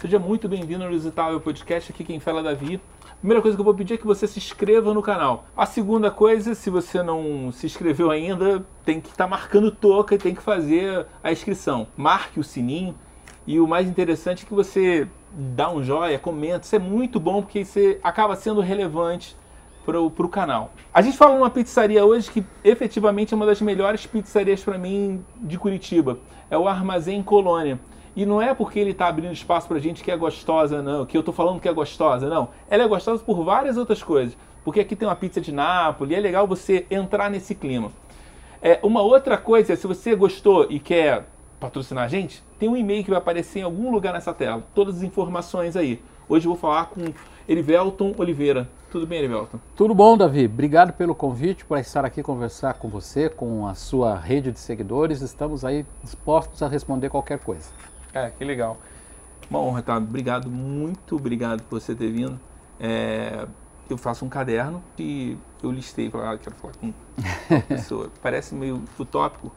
Seja muito bem-vindo ao Inusitável Podcast. Aqui quem fala é Davi. Primeira coisa que eu vou pedir é que você se inscreva no canal. A segunda coisa, se você não se inscreveu ainda, tem que estar tá marcando toca e tem que fazer a inscrição. Marque o sininho. E o mais interessante é que você dá um joinha, comenta. Isso é muito bom porque você acaba sendo relevante para o canal. A gente fala numa pizzaria hoje que efetivamente é uma das melhores pizzarias para mim de Curitiba. É o Armazém Colônia. E não é porque ele está abrindo espaço para gente que é gostosa, não. Que eu estou falando que é gostosa, não. Ela é gostosa por várias outras coisas. Porque aqui tem uma pizza de Nápoles é legal você entrar nesse clima. É, uma outra coisa, se você gostou e quer patrocinar a gente, tem um e-mail que vai aparecer em algum lugar nessa tela. Todas as informações aí. Hoje eu vou falar com Erivelton Oliveira. Tudo bem, Erivelton? Tudo bom, Davi. Obrigado pelo convite, por estar aqui conversar com você, com a sua rede de seguidores. Estamos aí dispostos a responder qualquer coisa. É, que legal. Uma honra, tá? Obrigado, muito obrigado por você ter vindo. É, eu faço um caderno e eu listei para ah, quero falar com uma pessoa. Parece meio utópico.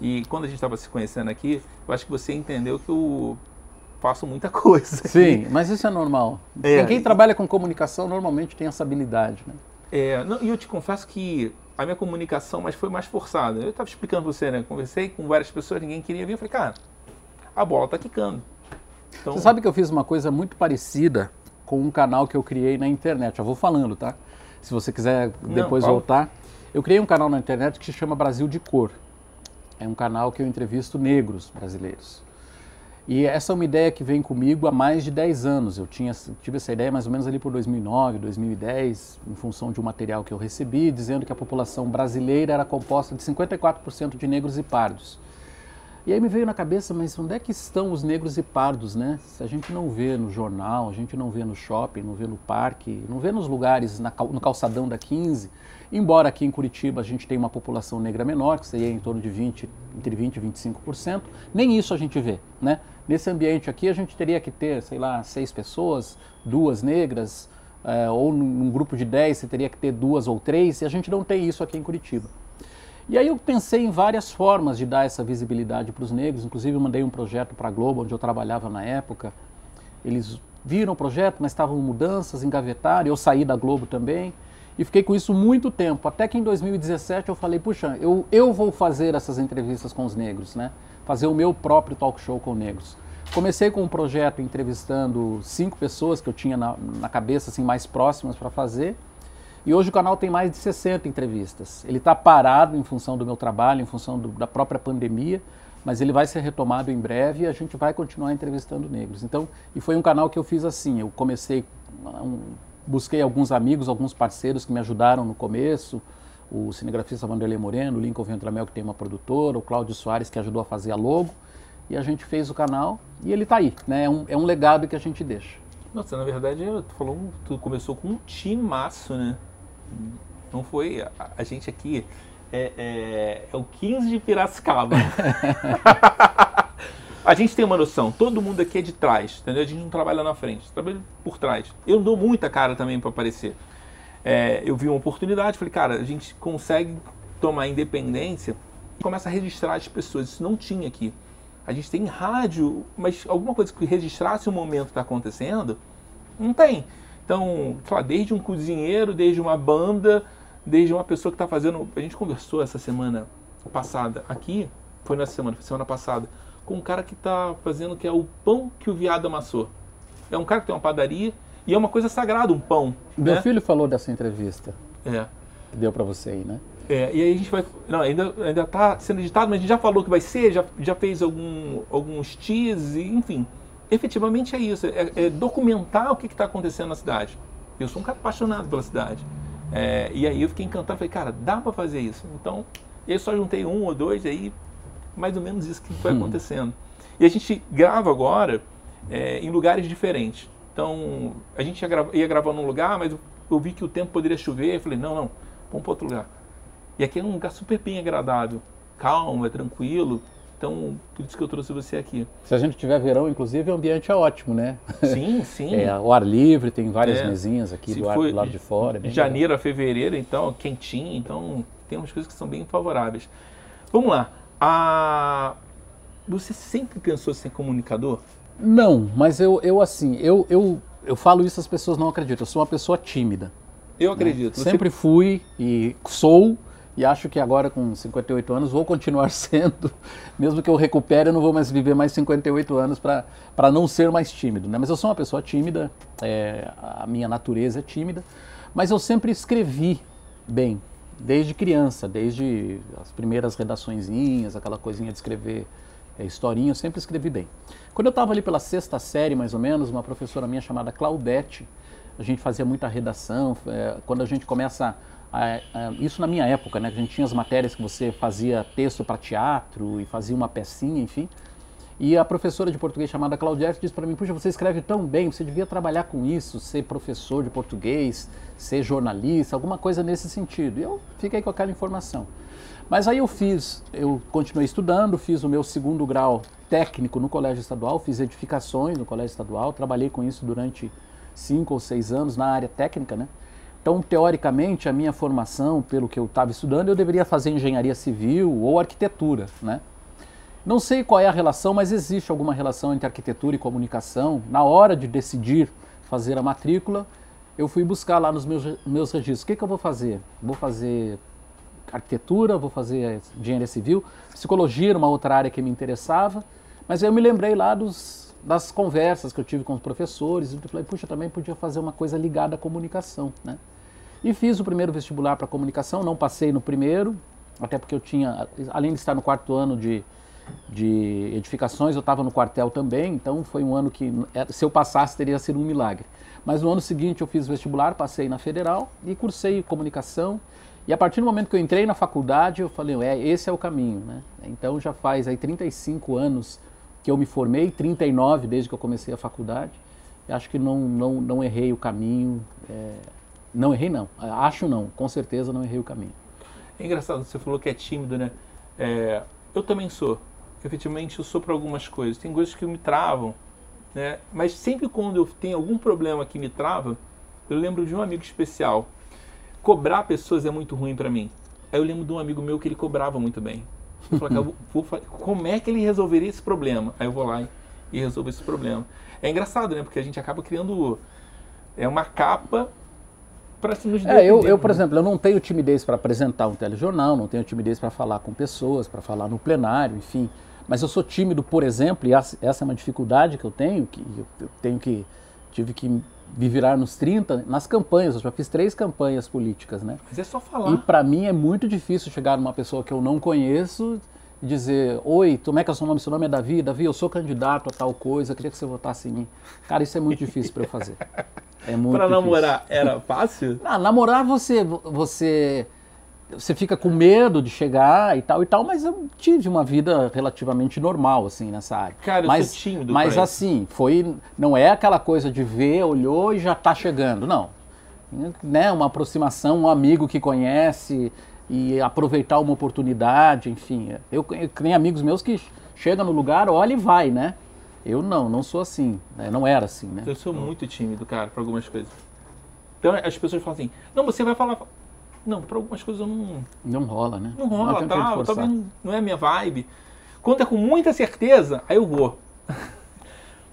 E quando a gente estava se conhecendo aqui, eu acho que você entendeu que eu faço muita coisa. Sim, mas isso é normal. É, Quem trabalha com comunicação normalmente tem essa habilidade, né? É, não, e eu te confesso que a minha comunicação mas foi mais forçada. Eu estava explicando para você, né? Conversei com várias pessoas, ninguém queria vir. Eu falei, cara, a bola está quicando. Então... Você sabe que eu fiz uma coisa muito parecida com um canal que eu criei na internet. Já vou falando, tá? Se você quiser depois não, voltar. Eu criei um canal na internet que se chama Brasil de Cor. É um canal que eu entrevisto negros brasileiros. E essa é uma ideia que vem comigo há mais de 10 anos. Eu tinha, tive essa ideia mais ou menos ali por 2009, 2010, em função de um material que eu recebi, dizendo que a população brasileira era composta de 54% de negros e pardos. E aí me veio na cabeça, mas onde é que estão os negros e pardos, né? Se a gente não vê no jornal, a gente não vê no shopping, não vê no parque, não vê nos lugares, na, no calçadão da 15, embora aqui em Curitiba a gente tenha uma população negra menor, que seria em torno de 20, entre 20 e 25%, nem isso a gente vê, né? Nesse ambiente aqui a gente teria que ter, sei lá, seis pessoas, duas negras, é, ou num grupo de 10 você teria que ter duas ou três, e a gente não tem isso aqui em Curitiba. E aí eu pensei em várias formas de dar essa visibilidade para os negros, inclusive eu mandei um projeto para a Globo, onde eu trabalhava na época. Eles viram o projeto, mas estavam mudanças, engavetaram, eu saí da Globo também. E fiquei com isso muito tempo, até que em 2017 eu falei, puxa, eu, eu vou fazer essas entrevistas com os negros, né? Fazer o meu próprio talk show com negros. Comecei com um projeto entrevistando cinco pessoas que eu tinha na, na cabeça, assim, mais próximas para fazer. E hoje o canal tem mais de 60 entrevistas. Ele está parado em função do meu trabalho, em função do, da própria pandemia, mas ele vai ser retomado em breve e a gente vai continuar entrevistando negros. Então, e foi um canal que eu fiz assim. Eu comecei, um, busquei alguns amigos, alguns parceiros que me ajudaram no começo. O cinegrafista Vanderlei Moreno, o Lincoln Ventramel, que tem uma produtora, o Cláudio Soares, que ajudou a fazer a logo. E a gente fez o canal e ele está aí. Né? É, um, é um legado que a gente deixa. Nossa, na verdade, tu falou, tu começou com um timaço, né? Não foi. A, a gente aqui é, é, é, o 15 de Piracicaba. a gente tem uma noção, todo mundo aqui é de trás, entendeu? A gente não trabalha na frente, trabalha por trás. Eu dou muita cara também para aparecer. É, eu vi uma oportunidade, falei, cara, a gente consegue tomar independência e começa a registrar as pessoas. Isso não tinha aqui. A gente tem rádio, mas alguma coisa que registrasse o momento que está acontecendo, não tem. Então, sei lá, desde um cozinheiro, desde uma banda, desde uma pessoa que está fazendo. A gente conversou essa semana passada aqui, foi nessa semana, foi semana passada, com um cara que está fazendo que é o pão que o viado amassou. É um cara que tem uma padaria e é uma coisa sagrada, um pão. Meu né? filho falou dessa entrevista. É. Que deu para você aí, né? É, e aí a gente vai. Não, ainda, ainda tá sendo editado, mas a gente já falou que vai ser, já, já fez algum, alguns teas, enfim efetivamente é isso, é, é documentar o que está acontecendo na cidade. Eu sou um cara apaixonado pela cidade. É, e aí eu fiquei encantado, falei, cara, dá para fazer isso. Então, eu só juntei um ou dois, aí mais ou menos isso que foi hum. acontecendo. E a gente grava agora é, em lugares diferentes. Então, a gente ia, grava, ia gravar num lugar, mas eu, eu vi que o tempo poderia chover, eu falei, não, não, vamos para outro lugar. E aqui é um lugar super bem agradável, calmo, é tranquilo. Então, por isso que eu trouxe você aqui. Se a gente tiver verão, inclusive, o ambiente é ótimo, né? Sim, sim. É, o ar livre, tem várias é. mesinhas aqui do, ar, do lado de fora. De janeiro legal. a fevereiro, então, quentinho, então tem umas coisas que são bem favoráveis. Vamos lá. A... Você sempre pensou ser comunicador? Não, mas eu, eu assim, eu, eu, eu falo isso as pessoas não acreditam. Eu sou uma pessoa tímida. Eu acredito. Né? Sempre fui e sou e acho que agora com 58 anos vou continuar sendo, mesmo que eu recupere, eu não vou mais viver mais 58 anos para não ser mais tímido. Né? Mas eu sou uma pessoa tímida, é, a minha natureza é tímida, mas eu sempre escrevi bem, desde criança, desde as primeiras redaçõezinhas, aquela coisinha de escrever é, historinha, eu sempre escrevi bem. Quando eu estava ali pela sexta série, mais ou menos, uma professora minha chamada Claudete, a gente fazia muita redação, é, quando a gente começa isso na minha época, né? A gente tinha as matérias que você fazia texto para teatro e fazia uma pecinha, enfim. E a professora de português chamada Claudete disse para mim: Puxa, você escreve tão bem, você devia trabalhar com isso, ser professor de português, ser jornalista, alguma coisa nesse sentido. E eu fiquei com aquela informação. Mas aí eu fiz, eu continuei estudando, fiz o meu segundo grau técnico no Colégio Estadual, fiz edificações no Colégio Estadual, trabalhei com isso durante cinco ou seis anos na área técnica, né? Então, teoricamente, a minha formação, pelo que eu estava estudando, eu deveria fazer engenharia civil ou arquitetura, né? Não sei qual é a relação, mas existe alguma relação entre arquitetura e comunicação. Na hora de decidir fazer a matrícula, eu fui buscar lá nos meus, meus registros. O que, que eu vou fazer? Vou fazer arquitetura, vou fazer engenharia civil, psicologia era uma outra área que me interessava, mas eu me lembrei lá dos, das conversas que eu tive com os professores, e falei, puxa, também podia fazer uma coisa ligada à comunicação, né? E fiz o primeiro vestibular para comunicação, não passei no primeiro, até porque eu tinha, além de estar no quarto ano de, de edificações, eu estava no quartel também, então foi um ano que, é, se eu passasse, teria sido um milagre. Mas no ano seguinte eu fiz vestibular, passei na federal e cursei comunicação. E a partir do momento que eu entrei na faculdade, eu falei, é, esse é o caminho, né? Então já faz aí 35 anos que eu me formei, 39 desde que eu comecei a faculdade. Acho que não, não, não errei o caminho. É, não errei, não. Acho não. Com certeza não errei o caminho. É engraçado, você falou que é tímido, né? É, eu também sou. Efetivamente, eu sou para algumas coisas. Tem coisas que me travam, né? Mas sempre quando eu tenho algum problema que me trava, eu lembro de um amigo especial. Cobrar pessoas é muito ruim para mim. Aí eu lembro de um amigo meu que ele cobrava muito bem. Eu vou, vou, como é que ele resolveria esse problema? Aí eu vou lá e, e resolvo esse problema. É engraçado, né? Porque a gente acaba criando é uma capa É, eu, eu, por exemplo, eu não tenho timidez para apresentar um telejornal, não tenho timidez para falar com pessoas, para falar no plenário, enfim. Mas eu sou tímido, por exemplo, e essa é uma dificuldade que eu tenho, que eu tenho que tive que me virar nos 30 nas campanhas. Eu já fiz três campanhas políticas, né? Mas é só falar. E para mim é muito difícil chegar numa pessoa que eu não conheço e dizer: Oi, como é que é o seu nome? Seu nome é Davi? Davi, eu sou candidato a tal coisa, queria que você votasse em mim. Cara, isso é muito difícil para eu fazer. É muito Para namorar era fácil? Ah, namorar você você você fica com medo de chegar e tal e tal, mas eu tive uma vida relativamente normal assim nessa área. Cara, mas, eu sou tímido. Mas assim, foi não é aquela coisa de ver, olhou e já está chegando, não. Né, uma aproximação, um amigo que conhece e aproveitar uma oportunidade, enfim. Eu, eu tenho amigos meus que chegam no lugar, olha e vai, né? Eu não, não sou assim. Né? Não era assim, né? Eu sou muito tímido, cara, para algumas coisas. Então as pessoas falam assim, não, você vai falar. Não, para algumas coisas eu não. Não rola, né? Não rola, não tá, talvez não é a minha vibe. Quando é com muita certeza, aí eu vou.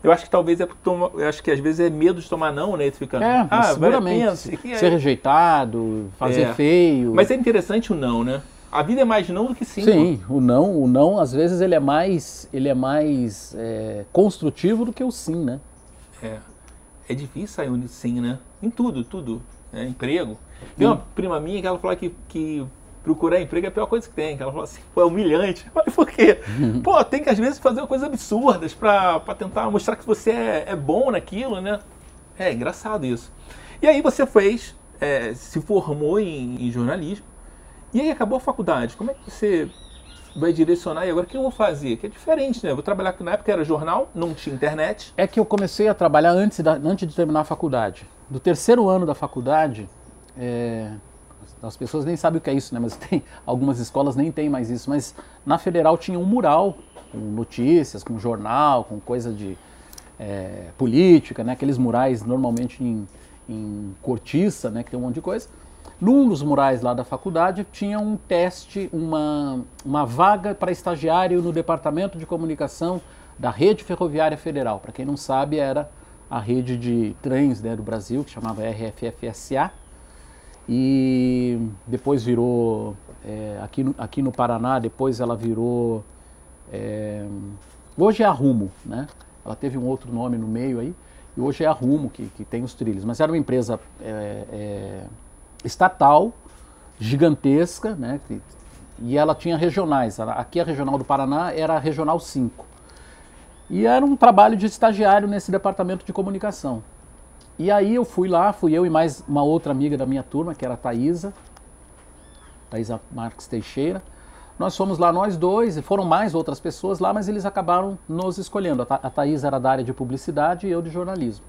Eu acho que talvez é eu acho que às vezes é medo de tomar não, né? Tu fica, é, ah, seguramente. Pensa, ser é. rejeitado, fazer é. feio. Mas é interessante o não, né? A vida é mais não do que sim. Sim, o não, o não às vezes ele é mais, ele é mais é, construtivo do que o sim, né? É. É difícil sair um sim, né? Em tudo, tudo. É, emprego. Tem uma prima minha que ela falou que, que procurar emprego é a pior coisa que tem. Ela falou assim, pô, é humilhante. Eu falei, por quê? pô, tem que às vezes fazer coisas absurdas para tentar mostrar que você é, é, bom naquilo, né? É engraçado isso. E aí você fez, é, se formou em, em jornalismo, e aí acabou a faculdade. Como é que você vai direcionar e agora o que eu vou fazer? Que é diferente, né? Eu vou trabalhar, na época era jornal, não tinha internet. É que eu comecei a trabalhar antes, da, antes de terminar a faculdade. Do terceiro ano da faculdade, é, as pessoas nem sabem o que é isso, né? Mas tem algumas escolas nem tem mais isso. Mas na federal tinha um mural com notícias, com jornal, com coisa de é, política, né? Aqueles murais normalmente em, em cortiça, né? Que tem um monte de coisa. Num dos murais lá da faculdade tinha um teste, uma, uma vaga para estagiário no departamento de comunicação da Rede Ferroviária Federal. Para quem não sabe, era a rede de trens né, do Brasil, que chamava RFFSA, e depois virou, é, aqui, no, aqui no Paraná, depois ela virou, é, hoje é a Rumo, né? Ela teve um outro nome no meio aí, e hoje é a Rumo que, que tem os trilhos. Mas era uma empresa é, é estatal, gigantesca, né? E ela tinha regionais. Aqui a regional do Paraná era a regional 5. E era um trabalho de estagiário nesse departamento de comunicação. E aí eu fui lá, fui eu e mais uma outra amiga da minha turma, que era a Thaisa, Thaisa Marques Teixeira. Nós fomos lá, nós dois, e foram mais outras pessoas lá, mas eles acabaram nos escolhendo. A Thaís era da área de publicidade e eu de jornalismo.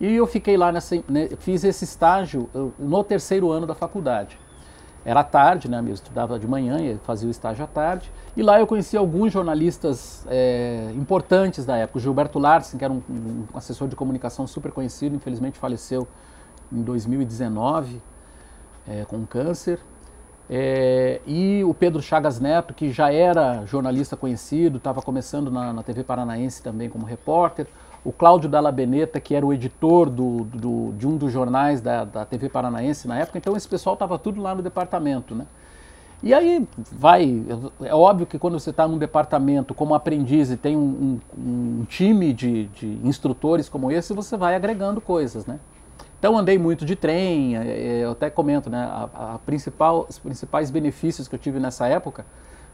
E eu fiquei lá, nessa, né, fiz esse estágio no terceiro ano da faculdade. Era tarde, né? Eu estudava de manhã e fazia o estágio à tarde. E lá eu conheci alguns jornalistas é, importantes da época. O Gilberto Larsen, que era um, um, assessor de comunicação super conhecido, infelizmente faleceu em 2019 é, com câncer. É, e o Pedro Chagas Neto, que já era jornalista conhecido, estava começando na, na, TV Paranaense também como repórter. O Cláudio Dalla Beneta, que era o editor do, do, de um dos jornais da, da TV Paranaense na época. Então esse pessoal estava tudo lá no departamento, né? E aí vai, é óbvio que quando você está num departamento como aprendiz e tem um, um, um time de, de, instrutores como esse, você vai agregando coisas, né? Então andei muito de trem, é, é, eu até comento, né? A, a principal, os principais benefícios que eu tive nessa época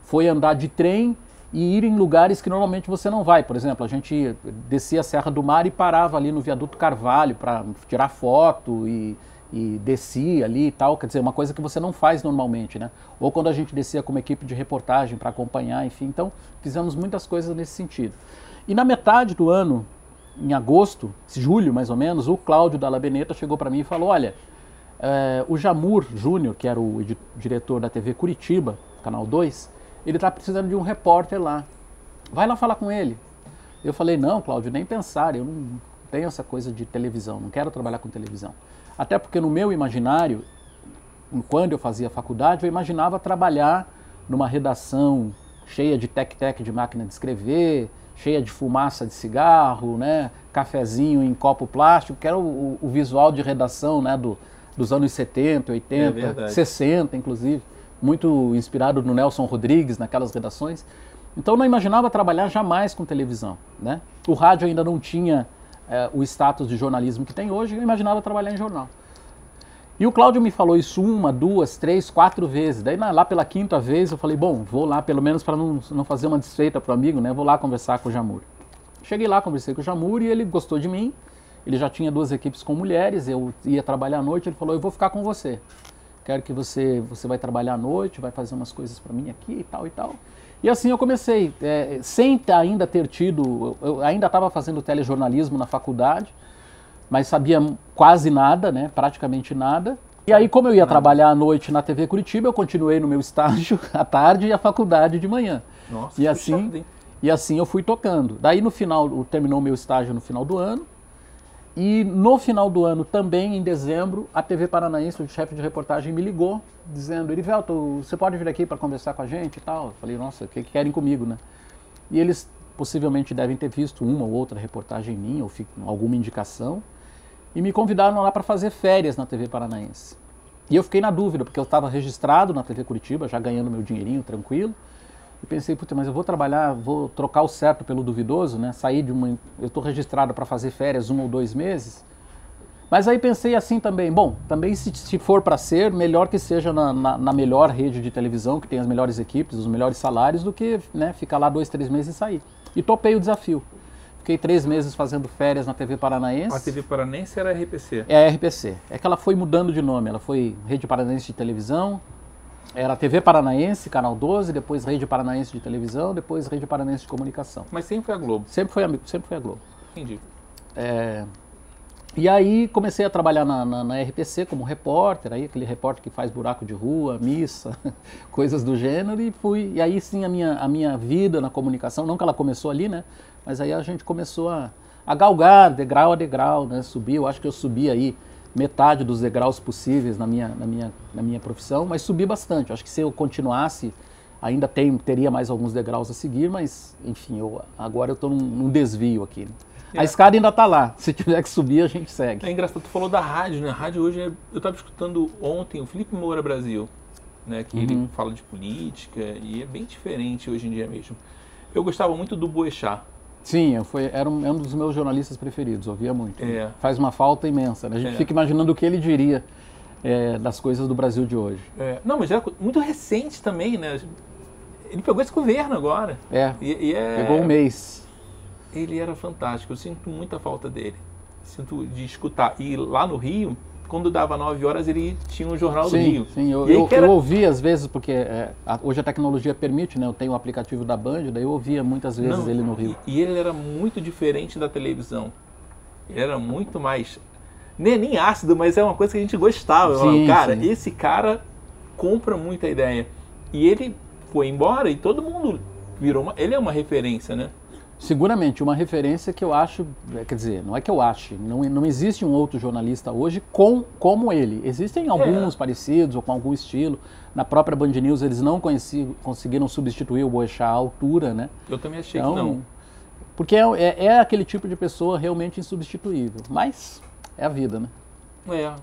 foi andar de trem e ir em lugares que normalmente você não vai. Por exemplo, a gente descia a Serra do Mar e parava ali no viaduto Carvalho para tirar foto e, e descia ali e tal. Quer dizer, uma coisa que você não faz normalmente, né? Ou quando a gente descia com uma equipe de reportagem para acompanhar, enfim. Então, fizemos muitas coisas nesse sentido. E na metade do ano, em agosto, julho mais ou menos, o Cláudio da Labeneta chegou para mim e falou: Olha, é, o Jamur Júnior, que era o diretor da TV Curitiba, Canal 2, ele está precisando de um repórter lá. Vai lá falar com ele. Eu falei: Não, Cláudio, nem pensar, eu não tenho essa coisa de televisão, não quero trabalhar com televisão. Até porque no meu imaginário, quando eu fazia faculdade, eu imaginava trabalhar numa redação cheia de tec-tec de máquina de escrever, cheia de fumaça de cigarro, né? cafezinho em copo plástico, que era o, o visual de redação né? Do, dos anos 70, 80, é 60 inclusive, muito inspirado no Nelson Rodrigues naquelas redações. Então não imaginava trabalhar jamais com televisão. Né? O rádio ainda não tinha é, o status de jornalismo que tem hoje, eu imaginava trabalhar em jornal. E o Cláudio me falou isso uma, duas, três, quatro vezes. Daí lá pela quinta vez eu falei, bom, vou lá pelo menos para não, não fazer uma desfeita para o amigo, né? Vou lá conversar com o Jamur. Cheguei lá, conversei com o Jamur e ele gostou de mim. Ele já tinha duas equipes com mulheres, eu ia trabalhar à noite, ele falou, eu vou ficar com você. Quero que você, você vai trabalhar à noite, vai fazer umas coisas para mim aqui e tal e tal. E assim eu comecei, é, sem ainda ter tido, eu ainda estava fazendo telejornalismo na faculdade, mas sabia quase nada, né? praticamente nada. E aí, como eu ia trabalhar à noite na TV Curitiba, eu continuei no meu estágio à tarde e a faculdade de manhã. Nossa, e assim, e assim eu fui tocando. Daí no final, terminou o meu estágio no final do ano. E no final do ano, também em dezembro, a TV Paranaense, o chefe de reportagem, me ligou, dizendo: Erivelto, você pode vir aqui para conversar com a gente e tal? Eu falei: Nossa, o que, que querem comigo, né? E eles possivelmente devem ter visto uma ou outra reportagem minha, ou alguma indicação e me convidaram lá para fazer férias na TV Paranaense. E eu fiquei na dúvida, porque eu estava registrado na TV Curitiba, já ganhando meu dinheirinho tranquilo. E pensei, puta, mas eu vou trabalhar, vou trocar o certo pelo duvidoso, né? Sair de uma. Eu estou registrado para fazer férias um ou dois meses. Mas aí pensei assim também, bom, também se, se for para ser, melhor que seja na, na, na, melhor rede de televisão, que tem as melhores equipes, os melhores salários, do que né, ficar lá dois, três meses e sair. E topei o desafio. Fiquei três meses fazendo férias na TV Paranaense. A TV Paranaense era a RPC? É a RPC. É que ela foi mudando de nome. Ela foi Rede Paranaense de Televisão, era TV Paranaense, Canal 12, depois Rede Paranaense de Televisão, depois Rede Paranaense de Comunicação. Mas sempre foi a Globo? Sempre foi a, sempre foi a Globo. Entendi. É, e aí comecei a trabalhar na, na, na, RPC como repórter, aí aquele repórter que faz buraco de rua, missa, coisas do gênero, e fui. E aí sim a minha, a minha vida na comunicação, não que ela começou ali, né? Mas aí a gente começou a, a galgar degrau a degrau, né? Subir, eu acho que eu subi aí metade dos degraus possíveis na minha, na minha, na minha profissão, mas subi bastante. Acho que se eu continuasse Ainda tem, teria mais alguns degraus a seguir, mas enfim, eu, agora eu estou num, num, desvio aqui. É. A escada ainda está lá. Se tiver que subir, a gente segue. É engraçado, tu falou da rádio, né? A rádio hoje, é, eu estava escutando ontem o Felipe Moura Brasil, né? Que uhum. ele fala de política e é bem diferente hoje em dia mesmo. Eu gostava muito do Boechat. Sim, foi, era um, é um, dos meus jornalistas preferidos, ouvia muito. É. Faz uma falta imensa. Né? A gente é. fica imaginando o que ele diria é, das coisas do Brasil de hoje. É. Não, mas era muito recente também, né? Ele pegou esse governo agora. É. E, e é pegou um mês. Ele era fantástico. Eu sinto muita falta dele. Sinto de escutar. E lá no Rio, quando dava 9 horas, ele tinha um jornal sim, do Rio. Sim, eu, eu, era... eu ouvi às vezes, porque é, a, hoje a tecnologia permite, né? Eu tenho o aplicativo da Band, daí eu ouvia muitas vezes Não, ele no Rio. E, e, ele era muito diferente da televisão. Ele era muito mais. Nem, nem ácido, mas é uma coisa que a gente gostava. Sim, cara, sim. esse cara compra muita ideia. E ele foi embora e todo mundo virou uma. Ele é uma referência, né? Seguramente, uma referência que eu acho, é, quer dizer, não é que eu ache, não, não existe um outro jornalista hoje com, como ele. Existem alguns é. parecidos ou com algum estilo. Na própria Band News eles não conheci, conseguiram substituir o Boechat à altura, né? Eu também achei então, que não. Porque é, é, é, aquele tipo de pessoa realmente insubstituível. Mas é a vida, né? É.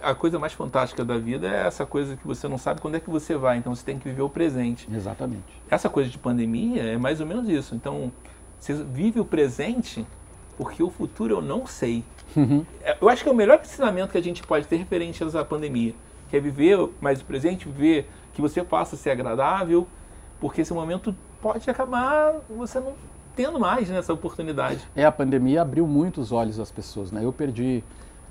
A coisa mais fantástica da vida é essa coisa que você não sabe quando é que você vai, então você tem que viver o presente. Exatamente. Essa coisa de pandemia é mais ou menos isso. Então, você vive o presente porque o futuro eu não sei. Uhum. É, eu acho que é o melhor ensinamento que a gente pode ter referente à pandemia, que é viver mais o presente, viver que você possa ser agradável, porque esse momento pode acabar você não tendo mais nessa né, oportunidade. É, a pandemia abriu muitos olhos às pessoas, né? Eu perdi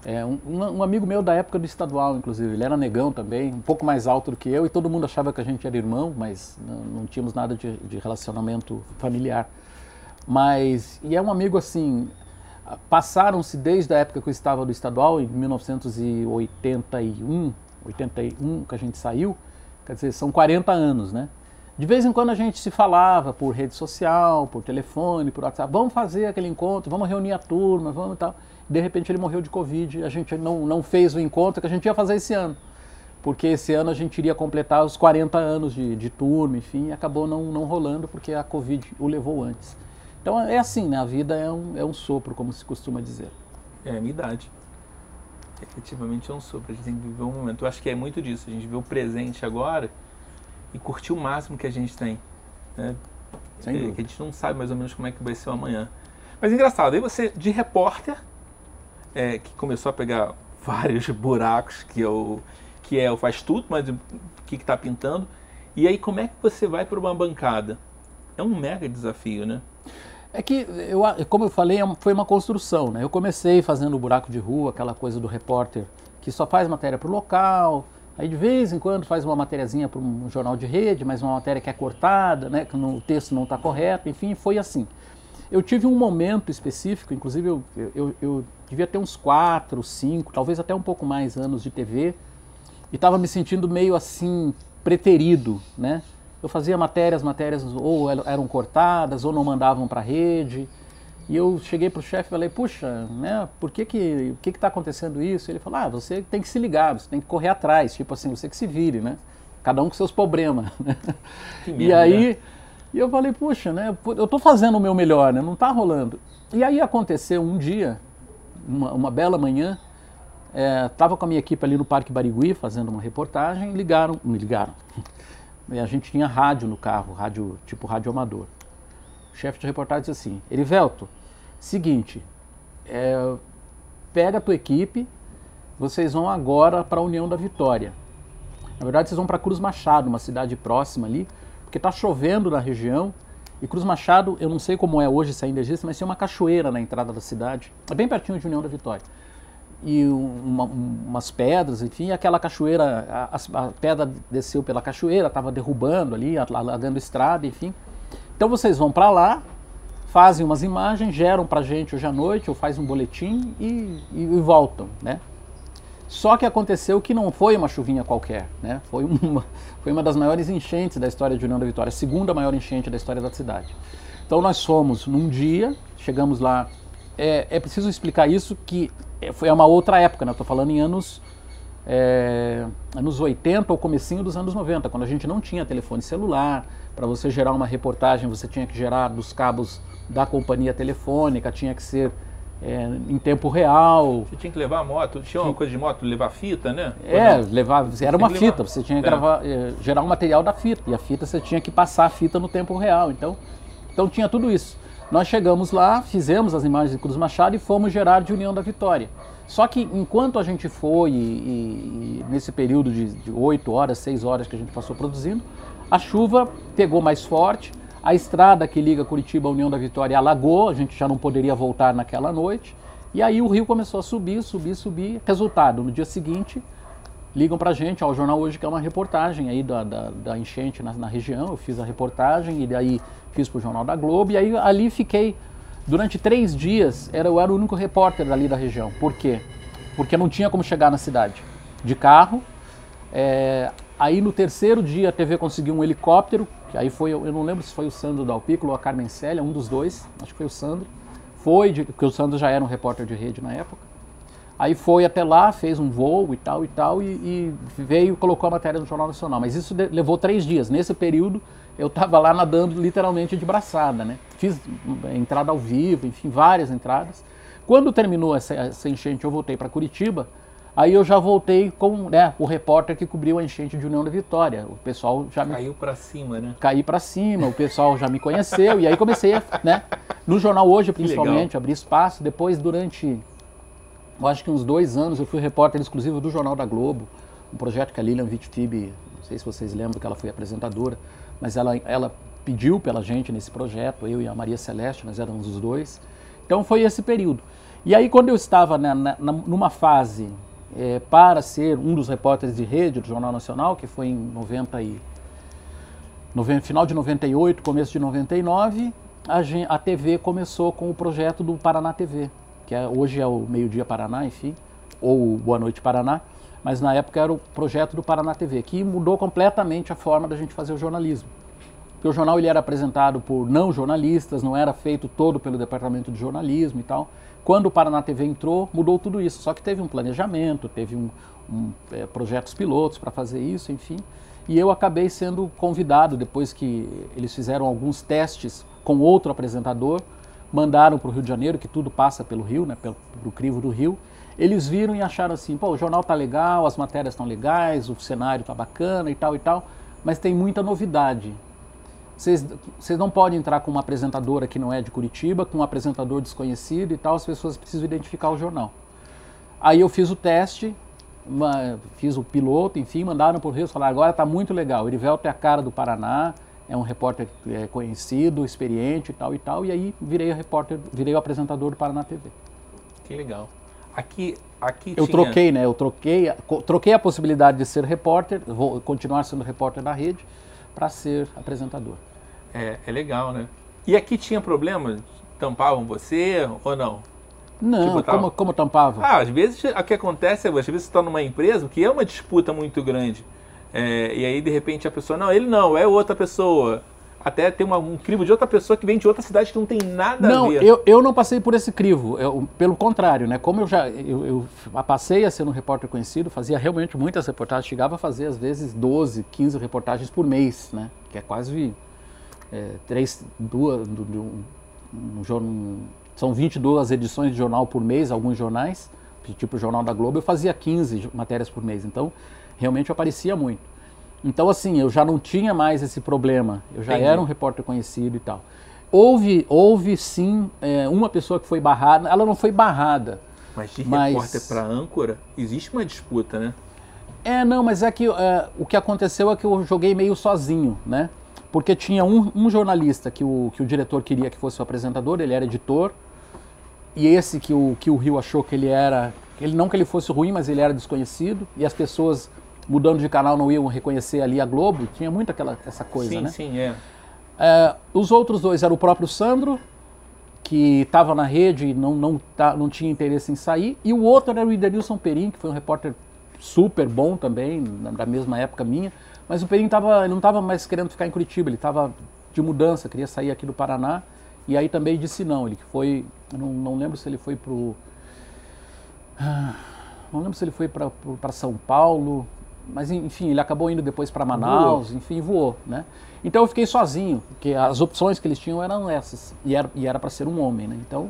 é, um, um, amigo meu da época do estadual, inclusive, ele era negão também, um pouco mais alto do que eu, e todo mundo achava que a gente era irmão, mas não, não tínhamos nada de, de, relacionamento familiar. Mas, e é um amigo assim, passaram-se desde a época que eu estava do estadual, em 1981, 81 que a gente saiu, quer dizer, são 40 anos, né? De vez em quando a gente se falava por rede social, por telefone, por WhatsApp, vamos fazer aquele encontro, vamos reunir a turma, vamos e tal de repente ele morreu de Covid. A gente não, não fez o encontro que a gente ia fazer esse ano. Porque esse ano a gente iria completar os 40 anos de, de turma, enfim, e acabou não, não rolando porque a Covid o levou antes. Então é assim, né? A vida é um, é um sopro, como se costuma dizer. É a minha idade. Efetivamente é um sopro, a gente tem que viver um momento. Eu acho que é muito disso, a gente vê o presente agora e curtir o máximo que a gente tem. Né? É, que a gente não sabe mais ou menos como é que vai ser o amanhã. Mas engraçado, aí você, de repórter, é, que começou a pegar vários buracos que eu que é o faz tudo, mas o que está pintando. E aí como é que você vai para uma bancada? É um mega desafio, né? É que, eu, como eu falei, é foi uma construção. Né? Eu comecei fazendo o buraco de rua, aquela coisa do repórter que só faz matéria para o local, aí de vez em quando faz uma matériazinha para um jornal de rede, mas uma matéria que é cortada, né? que no, o texto não está correto, enfim, foi assim. Eu tive um momento específico, inclusive eu, eu, eu devia ter uns 4, 5, talvez até um pouco mais anos de TV, e estava me sentindo meio assim, preterido, né? Eu fazia matérias, matérias ou eram cortadas, ou não mandavam para a rede, e eu cheguei para o chefe e falei, puxa, né, por que que, o que está acontecendo isso? Ele falou, ah, você tem que se ligar, você tem que correr atrás, tipo assim, você que se vire, né? Cada um com seus problemas. Né? e aí... E eu falei, puxa, né, eu estou fazendo o meu melhor, né, não está rolando. E aí aconteceu um dia, uma, uma bela manhã, estava é, com a minha equipe ali no Parque Barigui fazendo uma reportagem, ligaram, me ligaram. E a gente tinha rádio no carro, rádio tipo rádio amador. O chefe de reportagem disse assim, Erivelto, seguinte, é, pega a tua equipe, vocês vão agora para a União da Vitória. Na verdade, vocês vão para Cruz Machado, uma cidade próxima ali, porque está chovendo na região. E Cruz Machado, eu não sei como é hoje, se ainda existe, mas tem uma cachoeira na entrada da cidade, é bem pertinho de União da Vitória. E uma, umas pedras, enfim, aquela cachoeira, a, a pedra desceu pela cachoeira, estava derrubando ali, alagando estrada, enfim. Então vocês vão para lá, fazem umas imagens, geram para gente hoje à noite, ou fazem um boletim e, e, e voltam, né? Só que aconteceu que não foi uma chuvinha qualquer, né? Foi uma, foi uma das maiores enchentes da história de União da Vitória, a segunda maior enchente da história da cidade. Então nós fomos num dia, chegamos lá. É, é preciso explicar isso que é, foi uma outra época, né? Estou falando em anos é, anos 80 ou comecinho dos anos 90, quando a gente não tinha telefone celular, para você gerar uma reportagem você tinha que gerar dos cabos da companhia telefônica, tinha que ser é, em tempo real. Você tinha que levar a moto, tinha uma coisa de moto, levar fita, né? É, levar, era uma fita, você tinha que é. gravar, é, gerar um material da fita, e a fita você tinha que passar a fita no tempo real, então, então tinha tudo isso. Nós chegamos lá, fizemos as imagens de Cruz Machado e fomos gerar de União da Vitória. Só que enquanto a gente foi, e, e, nesse período de oito horas, seis horas que a gente passou produzindo, a chuva pegou mais forte, a estrada que liga Curitiba à União da Vitória alagou, a gente já não poderia voltar naquela noite. E aí o rio começou a subir, subir, subir. Resultado, no dia seguinte, ligam para a gente, ao Jornal Hoje, que é uma reportagem aí da, da, da enchente na, na, região. Eu fiz a reportagem e daí fiz para o Jornal da Globo. E aí ali fiquei, durante três dias, era, eu era o único repórter dali da região. Por quê? Porque não tinha como chegar na cidade. De carro. É, aí no terceiro dia a TV conseguiu um helicóptero que aí foi, eu não lembro se foi o Sandro Dalpículo ou a Carmen Célia, um dos dois, acho que foi o Sandro. Foi, de, porque o Sandro já era um repórter de rede na época. Aí foi até lá, fez um voo e tal e tal, e, e veio colocou a matéria no Jornal Nacional. Mas isso de, levou três dias. Nesse período, eu estava lá nadando literalmente de braçada, né? Fiz é, entrada ao vivo, enfim, várias entradas. Quando terminou essa, essa enchente, eu voltei para Curitiba Aí eu já voltei com né, o repórter que cobriu a enchente de União da Vitória. O pessoal já me... Caiu para cima, né? Caí para cima, o pessoal já me conheceu. e aí comecei, a, né? No Jornal Hoje, principalmente, abrir espaço. Depois, durante, eu acho que uns dois anos, eu fui repórter exclusivo do Jornal da Globo. Um projeto que a Lilian Vittib, não sei se vocês lembram que ela foi apresentadora, mas ela, ela pediu pela gente nesse projeto, eu e a Maria Celeste, nós éramos os dois. Então foi esse período. E aí quando eu estava né, na, numa fase é, para ser um dos repórteres de rede do Jornal Nacional, que foi em 90 e, final de 98, começo de 99, a, gente, a TV começou com o projeto do Paraná TV, que é, hoje é o Meio Dia Paraná, enfim, ou Boa Noite Paraná, mas na época era o projeto do Paraná TV, que mudou completamente a forma da gente fazer o jornalismo. Porque o jornal ele era apresentado por não jornalistas, não era feito todo pelo departamento de jornalismo e tal. Quando o Paraná TV entrou, mudou tudo isso. Só que teve um planejamento, teve um, um é, projetos pilotos para fazer isso, enfim. E eu acabei sendo convidado, depois que eles fizeram alguns testes com outro apresentador, mandaram para o Rio de Janeiro, que tudo passa pelo Rio, né, pelo, pelo crivo do Rio. Eles viram e acharam assim, pô, o jornal tá legal, as matérias estão legais, o cenário tá bacana e tal e tal, mas tem muita novidade. Vocês não podem entrar com uma apresentadora que não é de Curitiba, com um apresentador desconhecido e tal, as pessoas precisam identificar o jornal. Aí eu fiz o teste, uma, fiz o piloto, enfim, mandaram para o Rio, falaram, agora está muito legal, Erivelto é a cara do Paraná, é um repórter é, conhecido, experiente e tal e tal, e aí virei o repórter, virei o apresentador do Paraná TV. Que legal. Aqui, aqui eu tinha... troquei, né? Eu troquei, troquei a possibilidade de ser repórter, vou continuar sendo repórter da rede, para ser apresentador. É, é legal, né? E aqui tinha problema? Tampavam você ou não? Não, tipo, como, como tampava? Ah, às vezes o que acontece é, às vezes você está numa empresa que é uma disputa muito grande. É, e aí, de repente, a pessoa, não, ele não, é outra pessoa. Até tem uma, um crivo de outra pessoa que vem de outra cidade que não tem nada não, a ver. Não, eu, eu não passei por esse crivo. Eu, pelo contrário, né? Como eu já eu, eu passei a ser um repórter conhecido, fazia realmente muitas reportagens, chegava a fazer às vezes 12, 15 reportagens por mês, né? Que é quase é, três, duas, do, do, um, um, são 22 edições de jornal por mês, alguns jornais, tipo o Jornal da Globo, eu fazia 15 matérias por mês, então realmente eu aparecia muito. Então assim, eu já não tinha mais esse problema, eu já Entendi. era um repórter conhecido e tal. Houve, houve sim é, uma pessoa que foi barrada, ela não foi barrada. Mas de mas... repórter para âncora, existe uma disputa, né? É, não, mas é que é, o que aconteceu é que eu joguei meio sozinho, né? Porque tinha um, um, jornalista que o, que o diretor queria que fosse o apresentador, ele era editor, e esse que o, que o Rio achou que ele era, ele não que ele fosse ruim, mas ele era desconhecido, e as pessoas mudando de canal não iam reconhecer ali a Globo, tinha muito aquela, essa coisa, sim, né? Sim, é. é. Os outros dois eram o próprio Sandro, que estava na rede e não, não, tá, não tinha interesse em sair, e o outro era o Idenilson Perim, que foi um repórter super bom também, da mesma época minha, mas o Perim tava, não estava mais querendo ficar em Curitiba, ele estava de mudança, queria sair aqui do Paraná. E aí também disse não, ele foi, não, não lembro se ele foi pro. Ah, não lembro se ele foi para São Paulo, mas enfim, ele acabou indo depois para Manaus, voou. enfim, voou, né? Então eu fiquei sozinho, porque as opções que eles tinham eram essas, e era para ser um homem, né? Então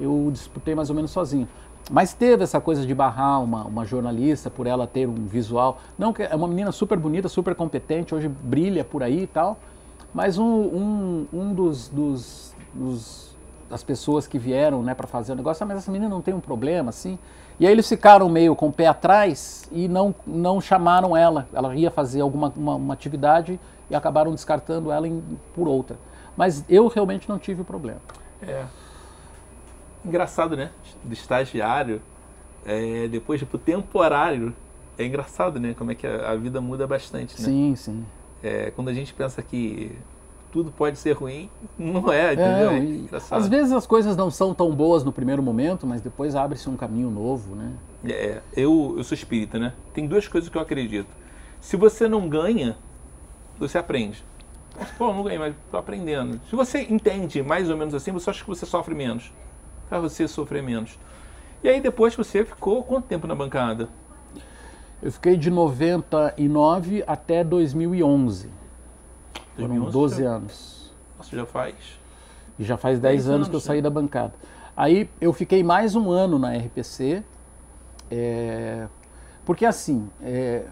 eu disputei mais ou menos sozinho. Mas teve essa coisa de barrar uma, uma jornalista por ela ter um visual. Não, que é uma menina super bonita, super competente, hoje brilha por aí e tal. Mas um, um, um dos, dos, dos das pessoas que vieram né, para fazer o negócio, ah, mas essa menina não tem um problema, assim. E aí eles ficaram meio com o pé atrás e não, não chamaram ela. Ela ia fazer alguma uma, uma atividade e acabaram descartando ela em, por outra. Mas eu realmente não tive problema. É. Engraçado, né? Do estagiário, é, depois de pro temporário, é engraçado, né? Como é que a, a vida muda bastante, né? Sim, sim. É, quando a gente pensa que tudo pode ser ruim, não é, entendeu? É, é às vezes as coisas não são tão boas no primeiro momento, mas depois abre-se um caminho novo, né? É, eu, eu sou espírita, né? Tem duas coisas que eu acredito. Se você não ganha, você aprende. Pô, não ganhei, mas tô aprendendo. Se você entende mais ou menos assim, você acha que você sofre menos. Para você sofrer menos. E aí depois você ficou quanto tempo na bancada? Eu fiquei de 99 até 2011. Foram 12 já... anos. Nossa, já faz? E já faz 10, 10 anos, que eu saí da bancada. Aí eu fiquei mais um ano na RPC, é, porque assim, é,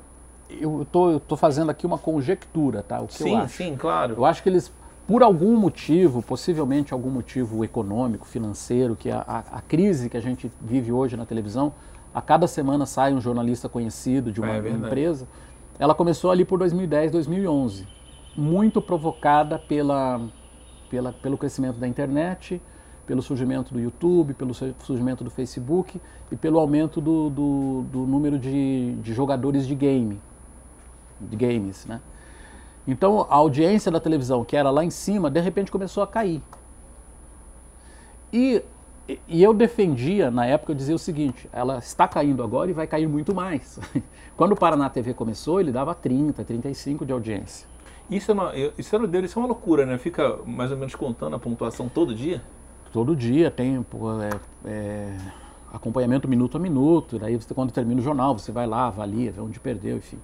eu tô, tô fazendo aqui uma conjectura, tá? O que sim, eu acho. sim, claro. Eu acho que eles, por algum motivo, possivelmente algum motivo econômico, financeiro, que a, a, a crise que a gente vive hoje na televisão, a cada semana sai um jornalista conhecido de uma, é uma empresa, ela começou ali por 2010, 2011 muito provocada pela, pela, pelo crescimento da internet, pelo surgimento do YouTube, pelo surgimento do Facebook e pelo aumento do, do, do número de, de, jogadores de game, de games, né? Então a audiência da televisão, que era lá em cima, de repente começou a cair. E, e eu defendia, na época, eu dizia o seguinte: ela está caindo agora e vai cair muito mais. Quando o Paraná TV começou, ele dava 30, 35 de audiência. Isso é uma, isso é, isso é uma loucura, né? Fica mais ou menos contando a pontuação todo dia? Todo dia tem é, é, acompanhamento minuto a minuto. Daí você, quando termina o jornal, você vai lá, avalia, vê onde perdeu, enfim.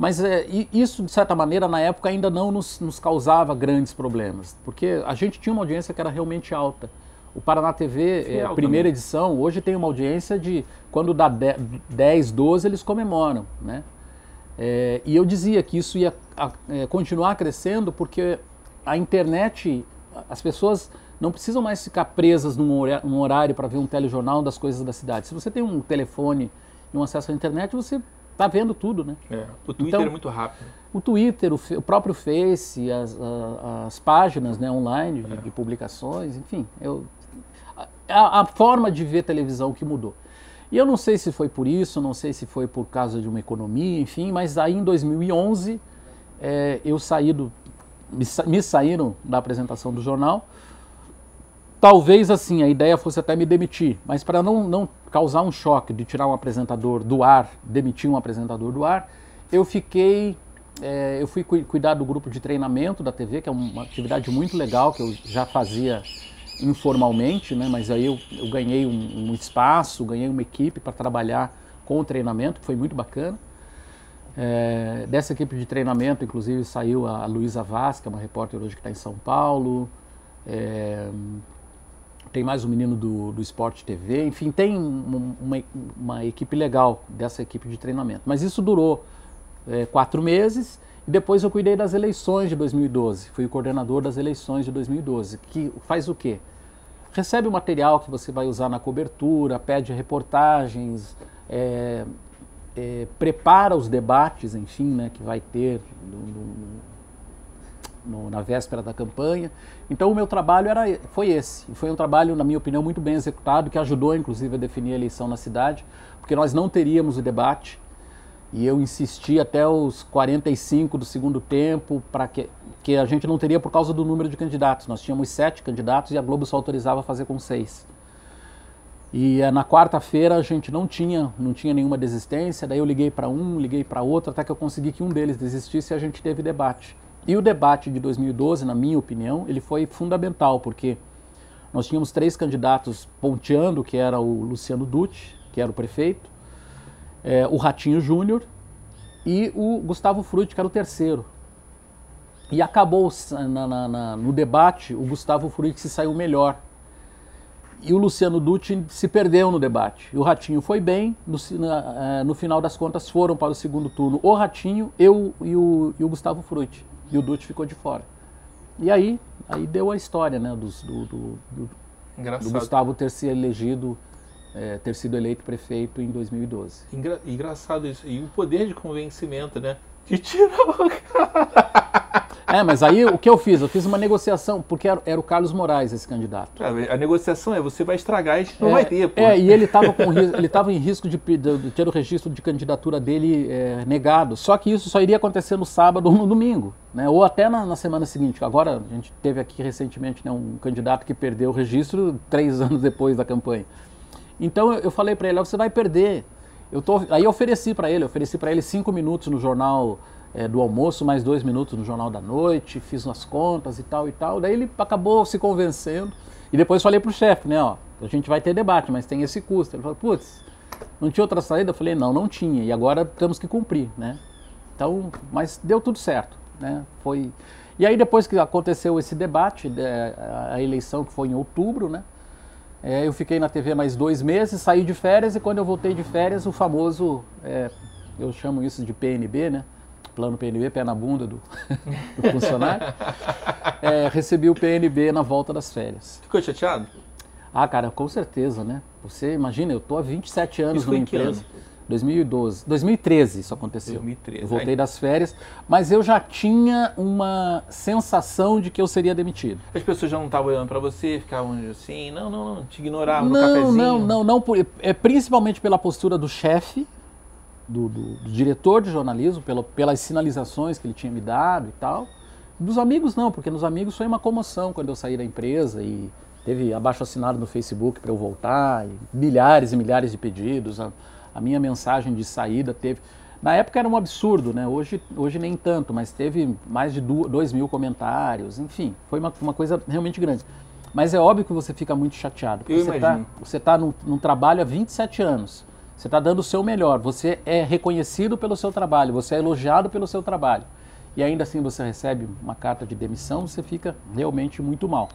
Mas é, isso, de certa maneira, na época ainda não nos, nos, causava grandes problemas, porque a gente tinha uma audiência que era realmente alta. O Paraná TV, é, a primeira edição, hoje tem uma audiência de, quando dá 10, 12, eles comemoram, né? É, e eu dizia que isso ia a, é, continuar crescendo porque a internet, as pessoas não precisam mais ficar presas num horário, num horário para ver um telejornal das coisas da cidade. Se você tem um telefone e um acesso à internet, você está vendo tudo, né? É, o Twitter então, é muito rápido. O Twitter, o, o próprio Face, as, a, as páginas né, online de, é. de publicações, enfim, eu, a, a forma de ver televisão que mudou. E eu não sei se foi por isso, não sei se foi por causa de uma economia, enfim, mas aí em 2011 é, eu saí do. Me, me saíram da apresentação do jornal. Talvez assim, a ideia fosse até me demitir, mas para não, não causar um choque de tirar um apresentador do ar, demitir um apresentador do ar, eu fiquei. É, eu fui cuidar do grupo de treinamento da TV, que é uma atividade muito legal que eu já fazia informalmente, né? mas aí eu, eu ganhei um, um, espaço, ganhei uma equipe para trabalhar com o treinamento, que foi muito bacana. É, dessa equipe de treinamento, inclusive, saiu a Luísa Vaz, que é uma repórter hoje que está em São Paulo. É, tem mais um menino do, do Esporte TV, enfim, tem uma, uma, equipe legal dessa equipe de treinamento. Mas isso durou é, quatro meses e depois eu cuidei das eleições de 2012. Fui o coordenador das eleições de 2012, que faz o quê? recebe o material que você vai usar na cobertura, pede reportagens, é, é, prepara os debates, enfim, né, que vai ter no, no, na véspera da campanha. Então o meu trabalho era, foi esse. Foi um trabalho, na minha opinião, muito bem executado, que ajudou, inclusive, a definir a eleição na cidade, porque nós não teríamos o debate. E eu insisti até os 45 do segundo tempo para que que a gente não teria por causa do número de candidatos. Nós tínhamos sete candidatos e a Globo só autorizava fazer com seis. E é, na quarta-feira a gente não tinha, não tinha nenhuma desistência, daí eu liguei para um, liguei para outro, até que eu consegui que um deles desistisse e a gente teve debate. E o debate de 2012, na minha opinião, ele foi fundamental, porque nós tínhamos três candidatos ponteando, que era o Luciano Dutti, que era o prefeito, é, o Ratinho Júnior e o Gustavo Frutti, que era o terceiro. E acabou na, na, na, no debate, o Gustavo Frutti se saiu melhor. E o Luciano Dutti se perdeu no debate. E o Ratinho foi bem, no, é, no, final das contas foram para o segundo turno o Ratinho, eu e o, e o Gustavo Frutti. E o Dutti ficou de fora. E aí, aí deu a história né, do, do, do, do Gustavo ter se elegido é, ter sido eleito prefeito em 2012. Engra engraçado isso. E o poder de convencimento, né? Que tirou É, mas aí o que eu fiz? Eu fiz uma negociação, porque era, era o Carlos Moraes esse candidato. É, a negociação é você vai estragar e a gente não é, vai ter. Pô. É, e ele estava ele tava em risco de, de, ter o registro de candidatura dele é, negado. Só que isso só iria acontecer no sábado ou no domingo, né? ou até na, na semana seguinte. Agora, a gente teve aqui recentemente né, um candidato que perdeu o registro três anos depois da campanha. Então eu falei para ele, você vai perder. Eu tô, aí eu ofereci para ele, ofereci para ele cinco minutos no jornal é, do almoço, mais dois minutos no jornal da noite, fiz umas contas e tal e tal. Daí ele acabou se convencendo. E depois falei pro chefe, né, ó, a gente vai ter debate, mas tem esse custo. Ele falou, putz, não tinha outra saída? Eu falei, não, não tinha. E agora temos que cumprir, né? Então, mas deu tudo certo, né? Foi. E aí depois que aconteceu esse debate, é, a eleição que foi em outubro, né? É, eu fiquei na TV mais dois meses, saí de férias e quando eu voltei de férias, o famoso, é, eu chamo isso de PNB, né? Plano PNB, pé na bunda do, do funcionário. É, recebi o PNB na volta das férias. Ficou chateado? Ah, cara, com certeza, né? Você imagina, eu tô há 27 anos isso numa empresa. Ano? 2012, 2013 isso aconteceu. 2013. Eu voltei das férias, mas eu já tinha uma sensação de que eu seria demitido. As pessoas já não estavam olhando para você, ficavam assim, não, não, não, te ignoravam não, no cafezinho. Não, não, não, é principalmente pela postura do chefe, do, do, do, diretor de jornalismo, pelo, pelas sinalizações que ele tinha me dado e tal. Dos amigos não, porque nos amigos foi uma comoção quando eu saí da empresa e teve abaixo assinado no Facebook para eu voltar, milhares e milhares de pedidos. A, a minha mensagem de saída teve. Na época era um absurdo, né? Hoje, hoje nem tanto, mas teve mais de dois mil comentários, enfim, foi uma, uma coisa realmente grande. Mas é óbvio que você fica muito chateado. Porque Eu você está tá num, num trabalho há 27 anos. Você está dando o seu melhor, você é reconhecido pelo seu trabalho, você é elogiado pelo seu trabalho. E ainda assim você recebe uma carta de demissão, você fica realmente muito mal.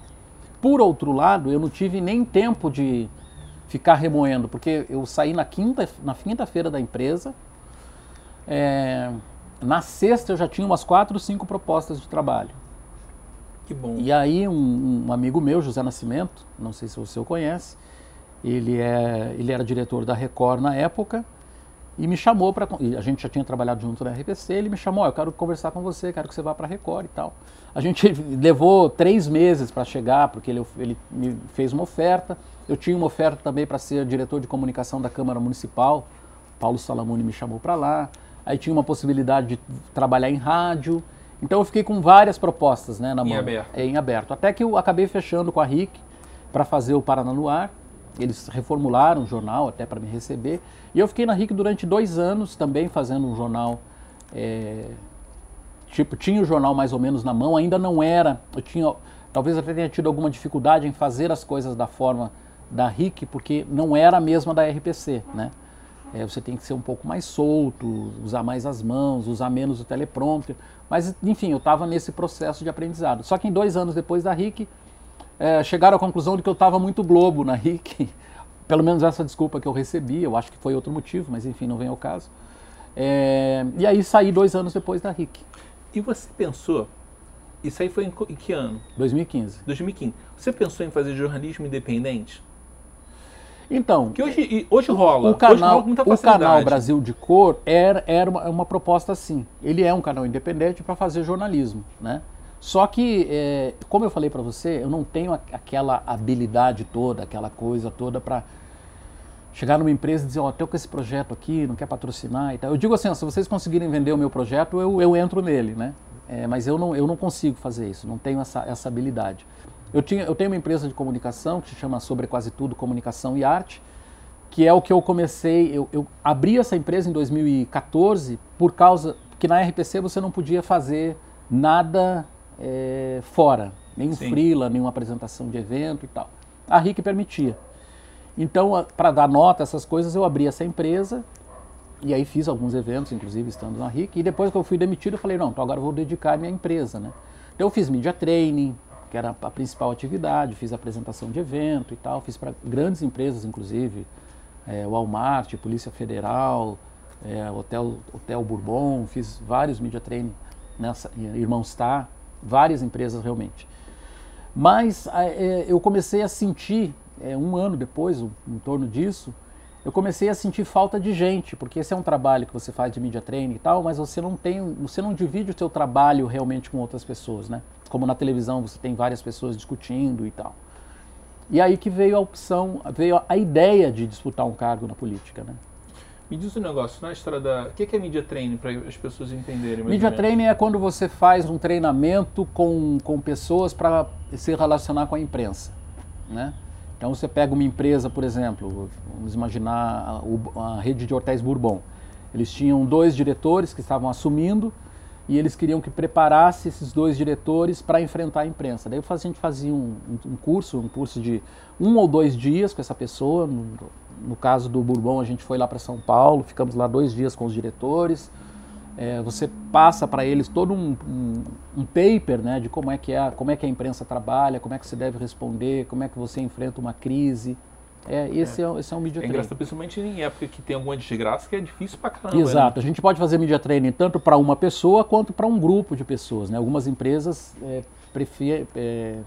Por outro lado, eu não tive nem tempo de ficar remoendo, porque eu saí na quinta na quinta-feira da empresa. É, na sexta eu já tinha umas quatro, cinco propostas de trabalho. Que bom. E aí um, um, amigo meu, José Nascimento, não sei se você o conhece, ele, é, ele era diretor da Record na época e me chamou para. A gente já tinha trabalhado junto na RPC, ele me chamou: oh, eu quero conversar com você, quero que você vá para a Record e tal. A gente levou três meses para chegar, porque ele, ele me fez uma oferta. Eu tinha uma oferta também para ser diretor de comunicação da Câmara Municipal. Paulo Salamone me chamou para lá. Aí tinha uma possibilidade de trabalhar em rádio. Então eu fiquei com várias propostas né, na mão. Em aberto. É, em aberto. Até que eu acabei fechando com a RIC para fazer o Paraná no Ar. Eles reformularam o jornal até para me receber. E eu fiquei na RIC durante dois anos também fazendo um jornal. É, tipo, tinha o jornal mais ou menos na mão, ainda não era. Eu tinha, talvez até tenha tido alguma dificuldade em fazer as coisas da forma da RIC, porque não era a mesma da RPC, né? É, você tem que ser um pouco mais solto, usar mais as mãos, usar menos o teleprompter. Mas, enfim, eu estava nesse processo de aprendizado. Só que em dois anos depois da RIC, é, chegaram à conclusão de que eu estava muito globo na RIC. Pelo menos essa desculpa que eu recebi, eu acho que foi outro motivo, mas enfim, não vem ao caso. É, e aí saí dois anos depois da RIC. E você pensou, isso aí foi em, que ano? 2015. 2015. Você pensou em fazer jornalismo independente? Então, que hoje, hoje rola. O canal, rola o canal Brasil de Cor era, era uma, uma, proposta assim. Ele é um canal independente para fazer jornalismo, né? Só que, é, como eu falei para você, eu não tenho aquela habilidade toda, aquela coisa toda para chegar numa empresa e dizer, ó, oh, com esse projeto aqui, não quer patrocinar e tal. Eu digo assim, ó, se vocês conseguirem vender o meu projeto, eu, eu entro nele, né? É, mas eu não, eu não consigo fazer isso, não tenho essa, essa habilidade. Eu, tinha, eu tenho uma empresa de comunicação que se chama Sobre Quase Tudo Comunicação e Arte, que é o que eu comecei. Eu, eu abri essa empresa em 2014 por causa que na RPC você não podia fazer nada é, fora, nenhum Sim. freela, nenhuma apresentação de evento e tal. A RIC permitia. Então, para dar nota essas coisas, eu abri essa empresa E aí fiz alguns eventos, inclusive estando na RIC. E depois que eu fui demitido, eu falei, não, então agora eu vou dedicar a minha empresa, né? Então eu fiz media training, que era a principal atividade, fiz apresentação de evento e tal, fiz para grandes empresas, inclusive, é, Walmart, Polícia Federal, é, Hotel, Hotel Bourbon, fiz vários media training nessa, Irmãos Tá, várias empresas realmente. Mas é, eu comecei a sentir, é, um ano depois, em torno disso, eu comecei a sentir falta de gente, porque esse é um trabalho que você faz de media training e tal, mas você não tem, você não divide o seu trabalho realmente com outras pessoas, né? Como na televisão você tem várias pessoas discutindo e tal. E aí que veio a opção, veio a ideia de disputar um cargo na política, né? Me diz um negócio, na história da. O que é media training para as pessoas entenderem? Media training é quando você faz um treinamento com, com pessoas para se relacionar com a imprensa. Né? Então você pega uma empresa, por exemplo, vamos imaginar a, a rede de hotéis Bourbon. Eles tinham dois diretores que estavam assumindo e eles queriam que preparasse esses dois diretores para enfrentar a imprensa. Daí a gente fazia um, um, curso, um curso de um ou dois dias com essa pessoa. No, caso do Bourbon, a gente foi lá para São Paulo, ficamos lá dois dias com os diretores. É, você passa para eles todo um, um, um, paper né, de como é, que é, como é que a imprensa trabalha, como é que você deve responder, como é que você enfrenta uma crise. É, esse, é. é esse é um media training. É engraçado, principalmente em época que tem alguma desgraça, que é difícil pra caramba. Né? Exato. Né? A gente pode fazer media training tanto para uma pessoa quanto para um grupo de pessoas. Né? Algumas empresas é, prefer, é,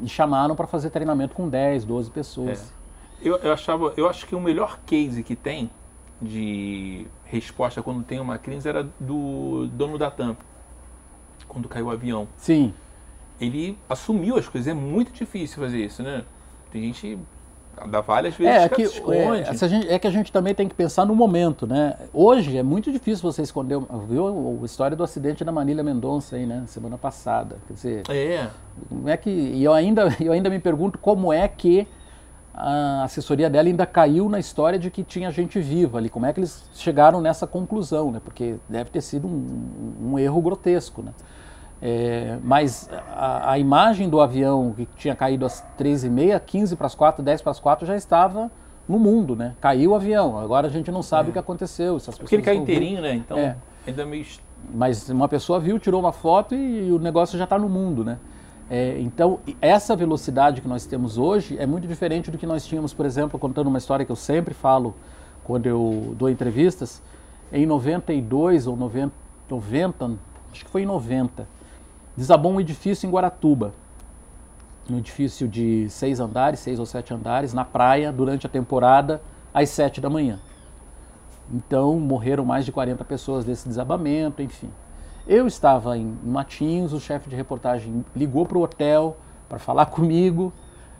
me chamaram para fazer treinamento com 10, 12 pessoas. É. Eu, eu, achava, eu acho que o melhor case que tem de resposta quando tem uma crise era do dono da TAM, quando caiu o avião. Sim. Ele assumiu as coisas, é muito difícil fazer isso, né? Tem gente Vale às vezes é, que, é, gente, é, que a gente também tem que pensar no momento, né? Hoje é muito difícil você esconder. Viu a história do acidente da Manília Mendonça aí, né? Semana passada. Quer dizer. É. Como é que. E eu ainda, eu ainda me pergunto como é que a assessoria dela ainda caiu na história de que tinha gente viva ali. Como é que eles chegaram nessa conclusão, né? Porque deve ter sido um, um erro grotesco, né? É, mas a, a, imagem do avião que tinha caído às 13h30, 15 para as 4, 10 para as 4 já estava no mundo, né? Caiu o avião. Agora a gente não sabe é. o que aconteceu. Essas Porque ele caiu inteirinho, né? Então é. ainda meio. Mas uma pessoa viu, tirou uma foto e, e o negócio já está no mundo, né? É, então, essa velocidade que nós temos hoje é muito diferente do que nós tínhamos, por exemplo, contando uma história que eu sempre falo quando eu dou entrevistas. Em 92 ou 90, 90 acho que foi em 90, desabou um edifício em Guaratuba. Um edifício de seis andares, seis ou sete andares, na praia, durante a temporada, às sete da manhã. Então, morreram mais de 40 pessoas desse desabamento, enfim. Eu estava em Matinhos, o chefe de reportagem ligou para o hotel para falar comigo.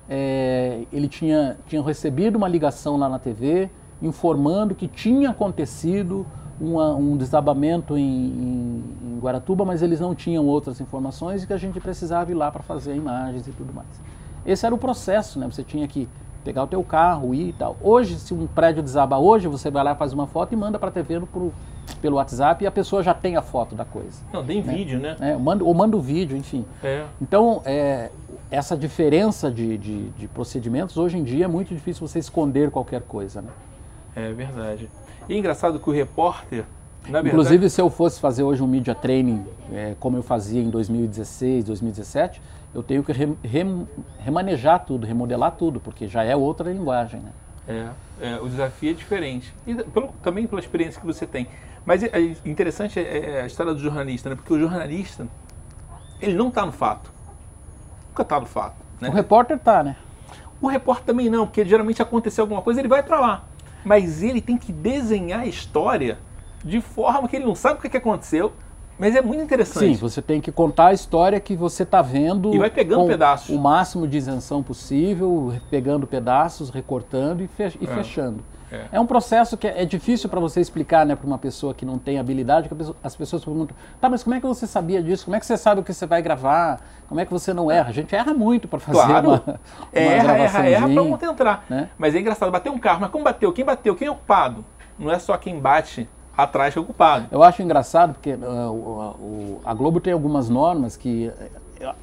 É, ele tinha, tinha recebido uma ligação lá na TV informando que tinha acontecido uma, um desabamento em, em, em, Guaratuba, mas eles não tinham outras informações e que a gente precisava ir lá para fazer imagens e tudo mais. Esse era o processo, né? Você tinha que pegar o teu carro, ir e tal. Hoje, se um prédio desaba hoje, você vai lá, faz uma foto e manda para a TV pro, pelo WhatsApp e a pessoa já tem a foto da coisa. Não, tem né? vídeo, né? É, manda, ou manda o vídeo, enfim. É. Então, é, essa diferença de, de, de, procedimentos, hoje em dia é muito difícil você esconder qualquer coisa, né? É verdade. E é engraçado que o repórter, Verdade... Inclusive, se eu fosse fazer hoje um media training, é, como eu fazia em 2016, 2017, eu tenho que re, re, remanejar tudo, remodelar tudo, porque já é outra linguagem. Né? É, é, o desafio é diferente. E pelo, também pela experiência que você tem. Mas é, é interessante é, é, a história do jornalista, né? porque o jornalista, ele não está no fato. Nunca está no fato. Né? O repórter está, né? O repórter também não, porque geralmente aconteceu alguma coisa, ele vai para lá. Mas ele tem que desenhar a história de forma que ele não sabe o que aconteceu, mas é muito interessante. Sim, você tem que contar a história que você está vendo. E vai pegando pedaços. O máximo de isenção possível, pegando pedaços, recortando e, fe e é. É. é. um processo que é difícil para você explicar né, para uma pessoa que não tem habilidade, que as pessoas perguntam, tá, mas como é que você sabia disso? Como é que você sabe o que você vai gravar? Como é que você não erra? A gente erra muito para fazer claro. uma, uma erra, erra, erra para não entrar. Né? Mas é engraçado, bater um carro, mas como bateu? Quem bateu? Quem é o culpado? Não é só quem bate atrás que é o culpado. Eu acho engraçado porque uh, o, a Globo tem algumas normas que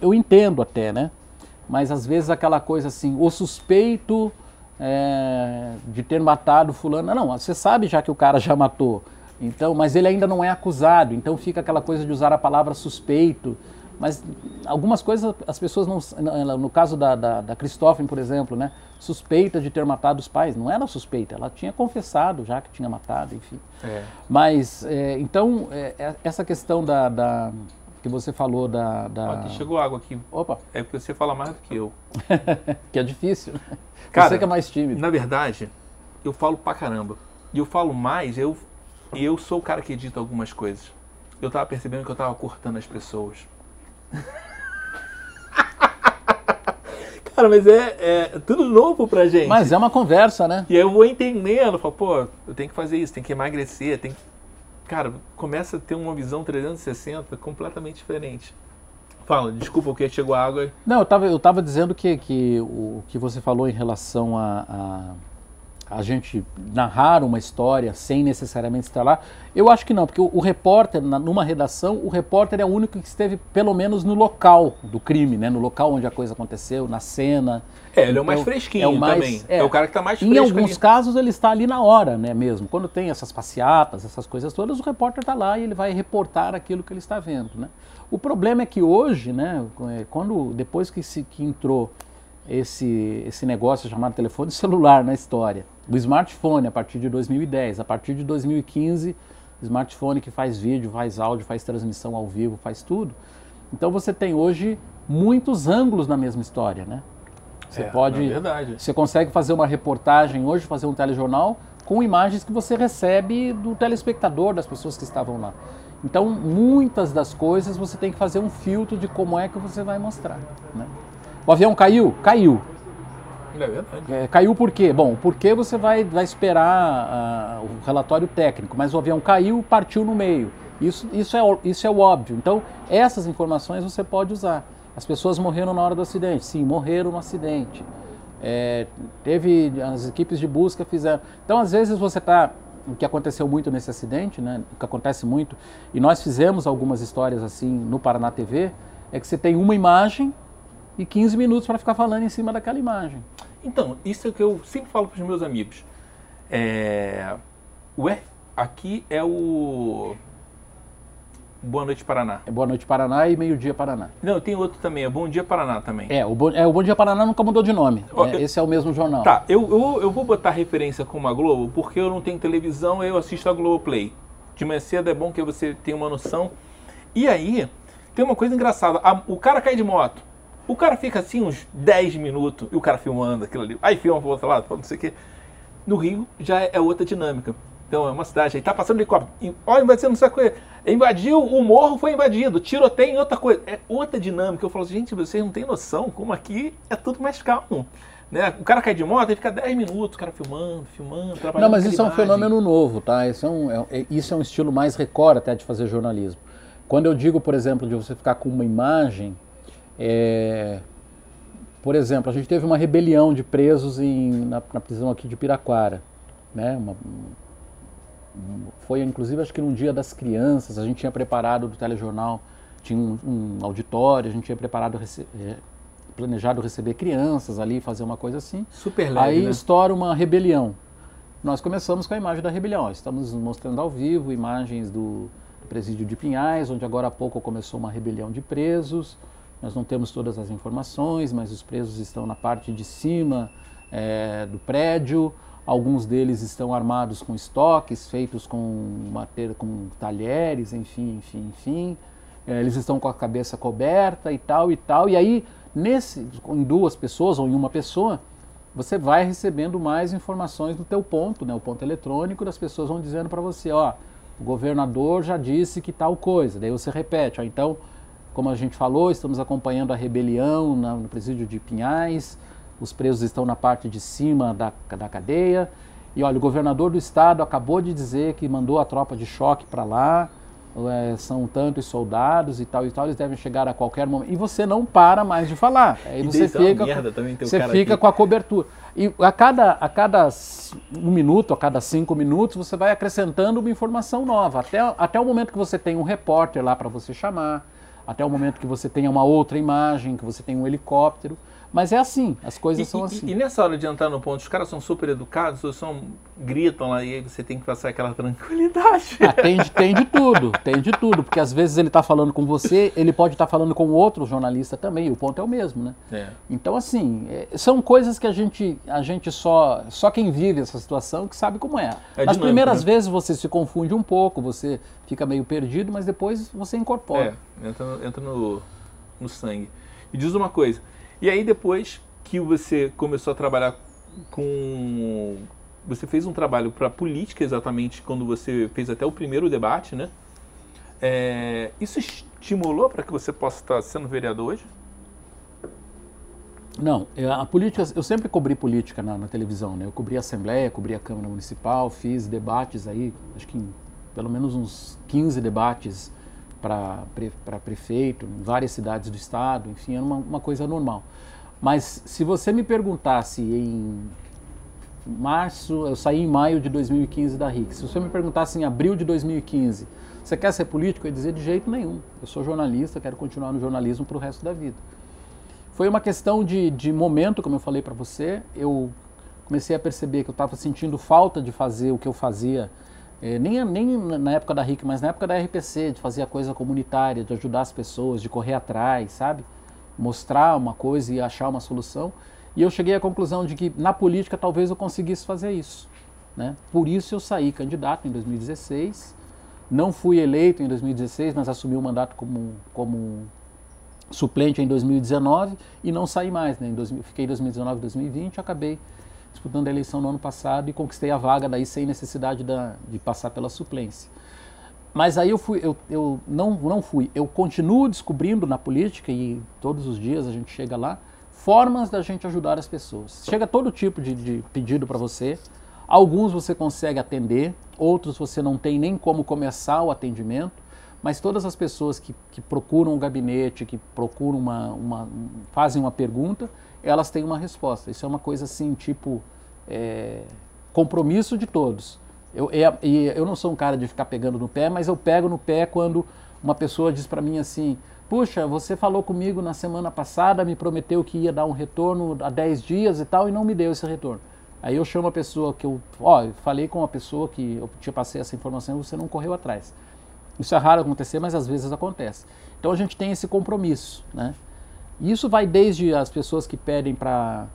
eu entendo até, né? Mas às vezes aquela coisa assim, o suspeito é, de ter matado fulano. Não, você sabe já que o cara já matou. Então, mas ele ainda não é acusado. Então fica aquela coisa de usar a palavra suspeito. Mas algumas coisas as pessoas não. No caso da, da, da por exemplo, né? Suspeita de ter matado os pais. Não era suspeita, ela tinha confessado já que tinha matado, enfim. É. Mas, é, então, é, é essa questão da, da que você falou da. da... Aqui chegou água aqui. Opa! É porque você fala mais do que eu. que é difícil. Cara, você que é mais tímido. Na verdade, eu falo pra caramba. E eu falo mais, eu, eu sou o cara que edita algumas coisas. Eu tava percebendo que eu tava cortando as pessoas. Cara, mas é, é, tudo novo pra gente. Mas é uma conversa, né? E aí eu vou entendendo, falo, pô, eu tenho que fazer isso, tem que emagrecer, tem que cara, começa a ter uma visão 360 completamente diferente. Fala, desculpa, o que chegou a água. Não, eu estava eu tava dizendo que, que o que você falou em relação a, a a gente narrar uma história sem necessariamente estar lá? Eu acho que não, porque o, o repórter, na, numa redação, o repórter é o único que esteve pelo menos no local do crime, né? no local onde a coisa aconteceu, na cena. É, ele é o mais então, fresquinho é o mais, também. É, é, o cara que está mais fresco. Em alguns ali. casos ele está ali na hora, né, mesmo. Quando tem essas passeatas, essas coisas todas, o repórter está lá e ele vai reportar aquilo que ele está vendo, né? O problema é que hoje, né, é, quando depois que se que entrou esse esse negócio chamado telefone celular na história, do smartphone a partir de 2010. A partir de 2015, smartphone que faz vídeo, faz áudio, faz transmissão ao vivo, faz tudo. Então você tem hoje muitos ângulos na mesma história, né? Você é, pode, é verdade. você consegue fazer uma reportagem hoje, fazer um telejornal com imagens que você recebe do telespectador, das pessoas que estavam lá. Então, muitas das coisas você tem que fazer um filtro de como é que você vai mostrar. Né? O avião caiu? Caiu. É verdade. É, caiu por quê? Bom, porque você vai, vai esperar uh, o relatório técnico, mas o avião caiu, partiu no meio. Isso, isso, é, isso é óbvio. Então, essas informações você pode usar. As pessoas morreram na hora do acidente. Sim, morreram no acidente. É, teve, as equipes de busca fizeram. Então, às vezes você está o que aconteceu muito nesse acidente, né, o que acontece muito, e nós fizemos algumas histórias assim no Paraná TV, é que você tem uma imagem e 15 minutos para ficar falando em cima daquela imagem. Então, isso é o que eu sempre falo para os meus amigos. É, ué, aqui é o Boa Noite Paraná. É Boa Noite Paraná e Meio Dia Paraná. Não, tem outro também, é Bom Dia Paraná também. É, o Bom, é, o Bom Dia Paraná nunca mudou de nome. é, eu, esse é o mesmo jornal. Tá, eu, eu, eu vou botar referência com a Globo porque eu não tenho televisão, eu assisto a Globo Play. De manhã cedo é bom que você tenha uma noção. E aí, tem uma coisa engraçada. A, o cara cai de moto. O cara fica assim uns 10 minutos e o cara filmando aquilo ali. Aí filma pro outro lado, não sei o quê. No Rio já é outra dinâmica. Então é uma cidade aí, tá passando helicóptero. Olha, vai ser não que. Invadiu, o morro foi invadido, tiroteio em outra coisa. É outra dinâmica. Eu falo assim, gente, vocês não têm noção como aqui é tudo mais calmo. Né? O cara cai de moto e fica 10 minutos, o cara filmando, filmando, trabalhando. Não, mas isso é um fenômeno novo, tá? Isso é, um, é, é, isso é um estilo mais record até de fazer jornalismo. Quando eu digo, por exemplo, de você ficar com uma imagem é, por exemplo, a gente teve uma rebelião de presos em, na, na prisão aqui de Piraquara. Né? Uma, foi inclusive acho que num dia das crianças, a gente tinha preparado do telejornal, tinha um, um auditório, a gente tinha preparado, é, planejado receber crianças ali, fazer uma coisa assim. Super leve, Aí né? estoura uma rebelião. Nós começamos com a imagem da rebelião. Estamos mostrando ao vivo imagens do, do presídio de Pinhais, onde agora há pouco começou uma rebelião de presos. Nós não temos todas as informações, mas os presos estão na parte de cima é, do prédio. Alguns deles estão armados com estoques feitos com, matéria, com talheres, enfim, enfim, enfim. É, eles estão com a cabeça coberta e tal e tal. E aí, nesse, em duas pessoas ou em uma pessoa, você vai recebendo mais informações do teu ponto, né, o ponto eletrônico, das pessoas vão dizendo para você, ó, o governador já disse que tal coisa. Daí você repete, ó, então como a gente falou, estamos acompanhando a rebelião no presídio de Pinhais, os presos estão na parte de cima da, da cadeia. E olha, o governador do estado acabou de dizer que mandou a tropa de choque para lá, é, são tantos soldados e tal e tal, eles devem chegar a qualquer momento. E você não para mais de falar. Aí você fica, você fica com a cobertura. E a cada, a cada um minuto, a cada cinco minutos, você vai acrescentando uma informação nova. Até, até o momento que você tem um repórter lá para você chamar até o momento que você tenha uma outra imagem, que você tenha um helicóptero. Mas é assim, as coisas e, são e, assim. E nessa hora de entrar no ponto, os caras são super educados, ou são, gritam lá e você tem que passar aquela tranquilidade? Ah, tem, de, tem de tudo, tem de tudo, porque às vezes ele está falando com você, ele pode estar tá falando com outro jornalista também, o ponto é o mesmo, né? É. Então, assim, é, são coisas que a gente, a gente só, só quem vive essa situação que sabe como é. é Nas primeiras né? vezes você se confunde um pouco, você fica meio perdido, mas depois você incorpora. É, entra, entra no, no sangue. E diz uma coisa, e aí depois que você começou a trabalhar com você fez um trabalho para política exatamente quando você fez até o primeiro debate, né? É, isso estimulou para que você possa estar sendo vereador hoje? Não, é, a política, eu sempre cobri política na, na, televisão, né? Eu cobri a Assembleia, cobri a Câmara Municipal, fiz debates aí, acho que em, pelo menos uns 15 debates para pre, prefeito, em várias cidades do estado, enfim, era uma, uma coisa normal. Mas se você me perguntasse em março, eu saí em maio de 2015 da RIC. Se você me perguntasse em abril de 2015, você quer ser político? Eu ia dizer de jeito nenhum. Eu sou jornalista, quero continuar no jornalismo para o resto da vida. Foi uma questão de, de momento, como eu falei para você. Eu comecei a perceber que eu estava sentindo falta de fazer o que eu fazia, nem, nem na época da RIC, mas na época da RPC, de fazer a coisa comunitária, de ajudar as pessoas, de correr atrás, sabe? Mostrar uma coisa e achar uma solução. E eu cheguei à conclusão de que na política talvez eu conseguisse fazer isso. Né? Por isso eu saí candidato em 2016. Não fui eleito em 2016, mas assumi o mandato como, como suplente em 2019 e não saí mais. Né? Em dois, fiquei em 2019 2020 acabei disputando a eleição no ano passado e conquistei a vaga daí sem necessidade da, de passar pela suplência. Mas aí eu fui, eu, eu não, não fui, eu continuo descobrindo na política e todos os dias a gente chega lá, formas da gente ajudar as pessoas. Chega todo tipo de, de pedido para você. Alguns você consegue atender, outros você não tem nem como começar o atendimento, mas todas as pessoas que, que procuram um gabinete, que procuram uma, uma, fazem uma pergunta, elas têm uma resposta. Isso é uma coisa assim, tipo, é, compromisso de todos. Eu, eu não sou um cara de ficar pegando no pé, mas eu pego no pé quando uma pessoa diz para mim assim, Puxa, você falou comigo na semana passada, me prometeu que ia dar um retorno há 10 dias e tal, e não me deu esse retorno. Aí eu chamo a pessoa que eu, ó, eu falei com a pessoa que eu te passei essa informação e você não correu atrás. Isso é raro acontecer, mas às vezes acontece. Então a gente tem esse compromisso, né? Isso vai desde as pessoas que pedem para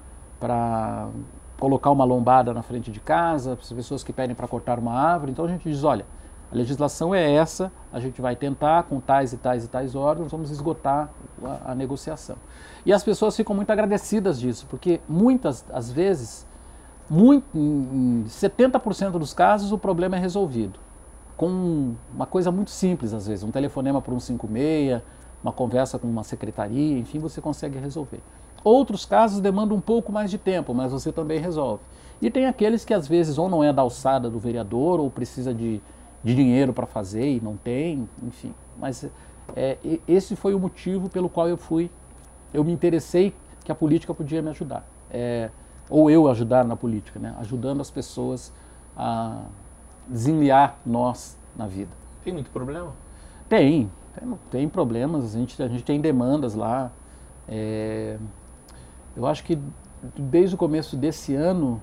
colocar uma lombada na frente de casa, as pessoas que pedem para cortar uma árvore. Então a gente diz, olha, a legislação é essa, a gente vai tentar, com tais e tais e tais órgãos, vamos esgotar a, a negociação. E as pessoas ficam muito agradecidas disso, porque muitas, às vezes, muito, em 70% dos casos, o problema é resolvido. Com uma coisa muito simples, às vezes, um telefonema para um 56, uma conversa com uma secretaria, enfim, você consegue resolver. Outros casos demandam um pouco mais de tempo, mas você também resolve. E tem aqueles que às vezes ou não é da alçada do vereador ou precisa de de dinheiro para fazer e não tem, enfim. Mas é, esse foi o motivo pelo qual eu fui, eu me interessei que a política podia me ajudar. É, ou eu ajudar na política, né? ajudando as pessoas a desenliar nós na vida. Tem muito problema? Tem, tem, tem problemas, a gente, a gente tem demandas lá. É, eu acho que desde o começo desse ano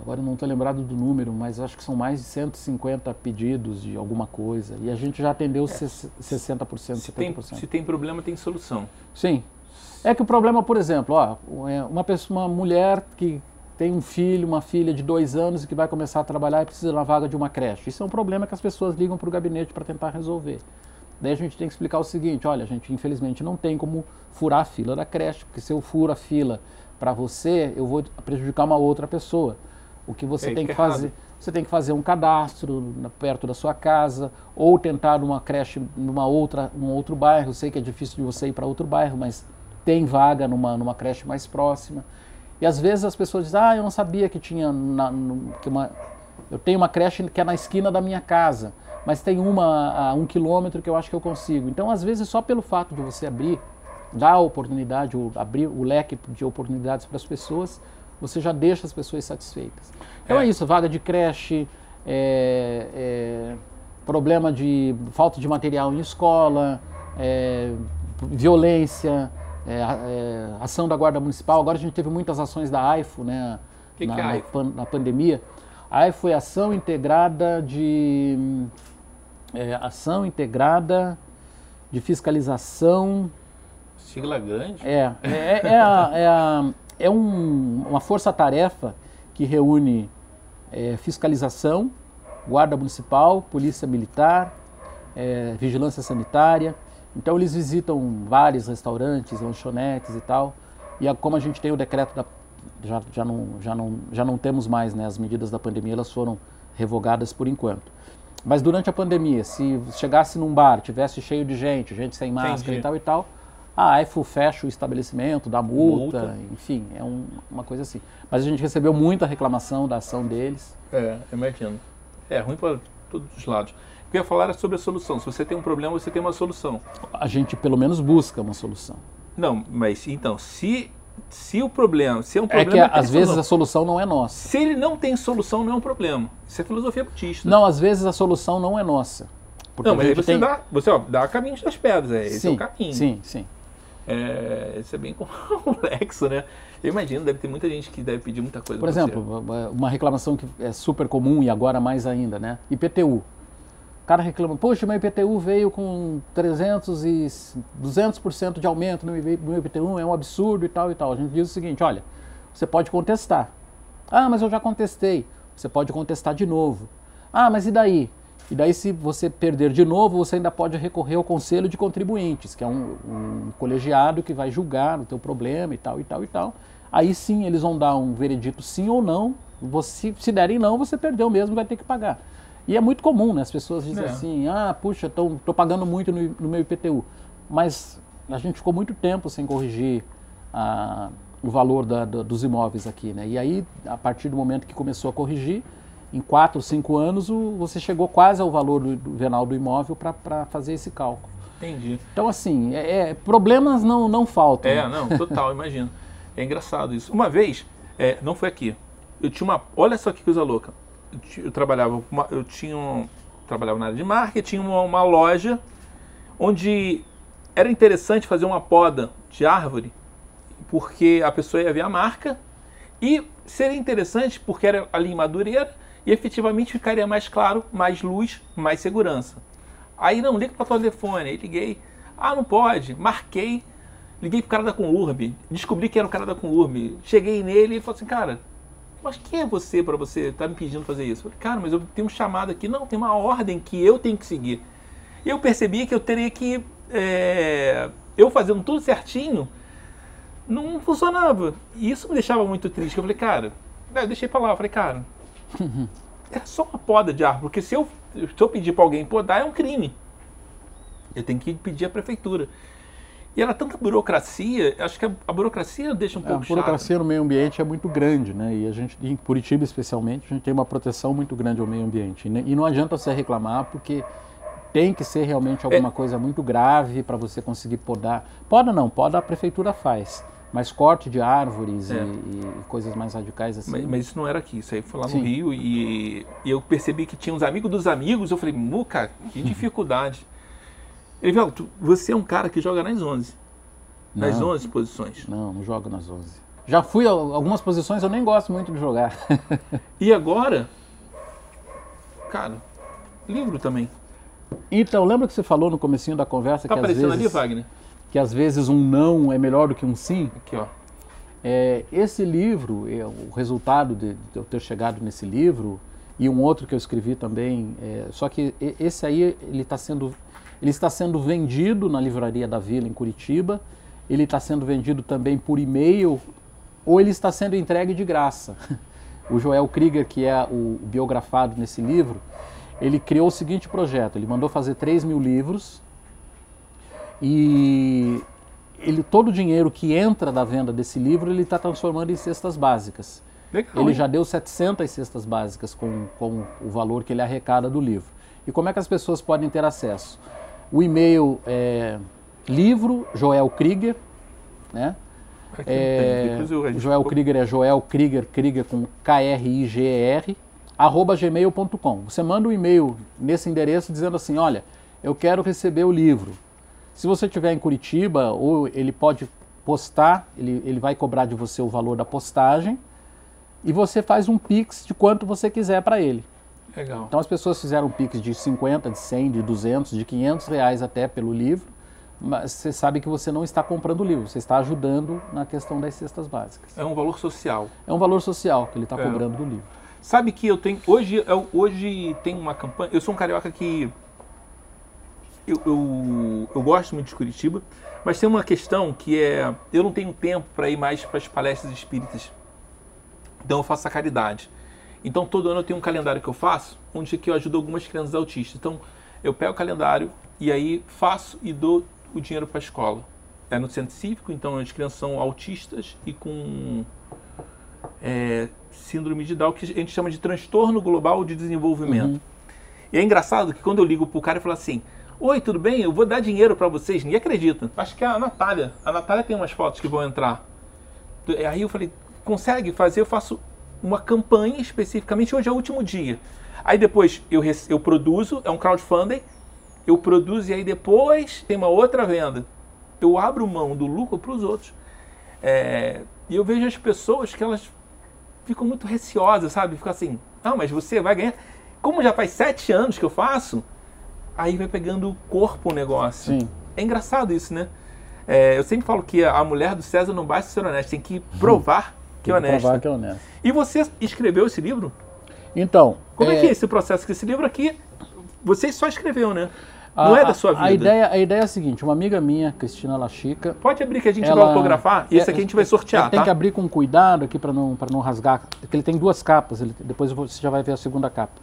agora não estou lembrado do número, mas acho que são mais de 150 pedidos de alguma coisa. E a gente já atendeu é. 60%, 70%. Se tem, se tem problema, tem solução. Sim. É que o problema, por exemplo, ó, é uma, pessoa, uma mulher que tem um filho, uma filha de dois anos e que vai começar a trabalhar e precisa de uma vaga de uma creche. Isso é um problema que as pessoas ligam para o gabinete para tentar resolver. Daí a gente tem que explicar o seguinte: olha, a gente infelizmente não tem como furar a fila da creche, porque se eu furo a fila para você, eu vou prejudicar uma outra pessoa. O que você é tem que, que fazer? Errado. Você tem que fazer um cadastro perto da sua casa ou tentar uma creche numa outra, num outro bairro. Eu sei que é difícil de você ir para outro bairro, mas tem vaga numa, numa creche mais próxima. E às vezes as pessoas dizem: "Ah, eu não sabia que tinha na, no, que uma, eu tenho uma creche que é na esquina da minha casa, mas tem uma a um quilômetro que eu acho que eu consigo". Então, às vezes, só pelo fato de você abrir, dar a oportunidade, abrir o leque de oportunidades para as pessoas, você já deixa as pessoas satisfeitas. Então é, é isso, vaga de creche, é, é, problema de falta de material em escola, é, violência, é, é, ação da Guarda Municipal. Agora a gente teve muitas ações da AIFO, né? Que na, que é na AIFO? pan- na pandemia. A AIFO é Ação Integrada de é, Ação Integrada de Fiscalização. Sigla grande. É, é, é, a- é, a- é um- uma força-tarefa que reúne é, fiscalização, guarda municipal, polícia militar, é, vigilância sanitária. Então eles visitam vários restaurantes, lanchonetes e tal. E a- como a gente tem o decreto da já, já, não, já, não, já não temos mais né, as medidas da pandemia, elas foram revogadas por enquanto. Mas durante a pandemia, se chegasse num bar, tivesse cheio de gente, gente sem máscara Entendi. e tal e tal, a AIFO fecha o estabelecimento, dá multa, Multa. enfim, é um- uma coisa assim. Mas a gente recebeu muita reclamação da ação deles. É, imagino. É ruim para todos os lados. O que eu ia falar era sobre a solução. Se você tem um problema, você tem uma solução. A gente pelo menos busca uma solução. Não, mas então, se, se o problema, se é um É problema, que tem às vezes a solução. não é nossa. Se ele não tem solução, não é um problema. Isso é filosofia budista. Não, às vezes a solução não é nossa. Porque Não, mas você tem- dá, você ó, dá caminhos das pedras, é, esse sim, é o caminho. Sim, sim. É, isso é bem complexo, né? Eu imagino, deve ter muita gente que deve pedir muita coisa Por exemplo, uma reclamação que é super comum e agora mais ainda, né? IPTU. Cara reclama, poxa, meu IPTU veio com 300 e 200% de aumento no IPTU, é um absurdo e tal e tal. A gente diz o seguinte, olha, você pode contestar. Ah, mas eu já contestei. Você pode contestar de novo. Ah, mas e daí? E daí, se você perder de novo, você ainda pode recorrer ao Conselho de Contribuintes, que é um, um colegiado que vai julgar o teu problema e tal e tal e tal. Aí sim eles vão dar um veredito sim ou não. Você, se derem não, você perdeu mesmo, vai ter que pagar. E é muito comum, né? As pessoas dizem É. assim, ah, puxa, estou pagando muito no, no meu IPTU. Mas a gente ficou muito tempo sem corrigir a- o valor da- da- dos imóveis aqui, né? E aí, a partir do momento que começou a corrigir, em 4 ou 5 anos, o- você chegou quase ao valor do, do venal do imóvel para fazer esse cálculo. Entendi. Então, assim, é- é, problemas não, não faltam. É, né? não, total, imagino. É engraçado isso. Uma vez, é, não foi aqui. Eu tinha uma. Olha só que coisa louca. Eu, trabalhava, eu tinha um, trabalhava na área de marketing, uma, uma loja onde era interessante fazer uma poda de árvore, porque a pessoa ia ver a marca e seria interessante porque era ali em Madureira e efetivamente ficaria mais claro, mais luz, mais segurança. Aí não, liga para o telefone, aí liguei. Ah, não pode. Marquei, liguei pro cara da Conurb, descobri que era o cara da Conurb. Cheguei nele e ele falou assim, cara, mas quem é você para você estar me pedindo fazer isso? Eu falei, cara, mas eu tenho um chamado aqui. Não, tem uma ordem que eu tenho que seguir. E eu percebi que eu teria que. é, eu fazendo tudo certinho, não funcionava. E isso me deixava muito triste. Eu falei, cara, eu deixei pra lá. Eu falei, cara, era só uma poda de árvore. Porque se eu, se eu pedir pra alguém podar, é um crime. Eu tenho que pedir à prefeitura. E era tanta burocracia, acho que a, a burocracia deixa um É, a pouco chato. burocracia no meio ambiente é muito grande, né? E a gente, em Curitiba especialmente, a gente tem uma proteção muito grande ao meio ambiente. E ne- E não adianta você reclamar, porque tem que ser realmente alguma coisa muito grave para você conseguir podar. Poda não, poda a prefeitura faz. Mas corte de árvores e, É. e coisas mais radicais assim. Mas, mas isso não era aqui, isso aí foi lá no Sim. Rio e, e eu percebi que tinha uns amigos dos amigos. Eu falei, Muca, que dificuldade. "Tu- você é um cara que joga nas 11. Nas Não. 11 posições. Não, não jogo nas 11. Já fui a algumas posições, eu nem gosto muito de jogar. E agora, cara, livro também. então, lembra que você falou no comecinho da conversa Tá que às, vezes, ali, Wagner? que às vezes um não é melhor do que um sim? Aqui, ó. É, esse livro, é, o resultado de, de eu ter chegado nesse livro e um outro que eu escrevi também, é, só que esse aí ele está sendo ele está sendo vendido na livraria da Vila em Curitiba, ele está sendo vendido também por e-mail ou ele está sendo entregue de graça. O Joel Krieger, que é o biografado nesse livro, ele criou o seguinte projeto: ele mandou fazer 3 mil livros e ele, todo o dinheiro que entra da venda desse livro ele está transformando em cestas básicas. Legal. Ele já deu 700 cestas básicas com, com o valor que ele arrecada do livro. E como é que as pessoas podem ter acesso? O e-mail é livro Joel Krieger, né? É. Joel Krieger é Joel Krieger, Krieger com K-R-I-G-E-R, arroba gmail.com. Você manda um e-mail nesse endereço dizendo assim, olha, eu quero receber o livro. Se você estiver em Curitiba, ou ele pode postar, ele, ele vai cobrar de você o valor da postagem e você faz um Pix de quanto você quiser para ele. Legal. Então as pessoas fizeram Pix de 50, de 100, de 200, de 500 reais até pelo livro, mas você sabe que você não está comprando o livro, você está ajudando na questão das cestas básicas. É um valor social. É um valor social que ele está é. cobrando do livro. Sabe que eu tenho. Hoje, eu, hoje tem uma campanha. Eu sou um carioca que. Eu, eu, eu gosto muito de Curitiba, mas tem uma questão que é. Eu não tenho tempo para ir mais para as palestras espíritas. Então eu faço a caridade. Então todo ano eu tenho um calendário que eu faço, onde que eu ajudo algumas crianças autistas. Então eu pego o calendário e aí faço e dou o dinheiro para a escola. É no centro cívico, então as crianças são autistas e com é, síndrome de Down, que a gente chama de transtorno global de desenvolvimento. Uhum. E é engraçado que quando eu ligo pro cara e falo assim: Oi, tudo bem? Eu vou dar dinheiro para vocês. Ninguém acredita. Acho que é a Natália. A Natália tem umas fotos que vão entrar. Aí eu falei: Consegue fazer? Eu faço uma campanha especificamente. Hoje é o último dia. Aí depois eu, eu produzo, é um crowdfunding. Eu produzo e aí depois tem uma outra venda. Eu abro mão do lucro para os outros. É, e eu vejo as pessoas que elas ficam muito receosas, sabe? Ficam assim, ah, mas você vai ganhar. Como já faz sete anos que eu faço, aí vai pegando corpo o negócio. Sim. É engraçado isso, né? É, eu sempre falo que a mulher do César não basta ser honesta, tem que provar que é honesta. Que é honesta. E você escreveu esse livro? Então. Como é, é que é esse processo? Que esse livro aqui, você só escreveu, né? Não é da sua vida. A ideia, a ideia é a seguinte: uma amiga minha, Cristina Lachica. Pode abrir que a gente ela, vai autografar e esse aqui a gente vai sortear. Tem tá? que abrir com cuidado aqui para não, não rasgar. Porque ele tem duas capas, ele, depois você já vai ver a segunda capa.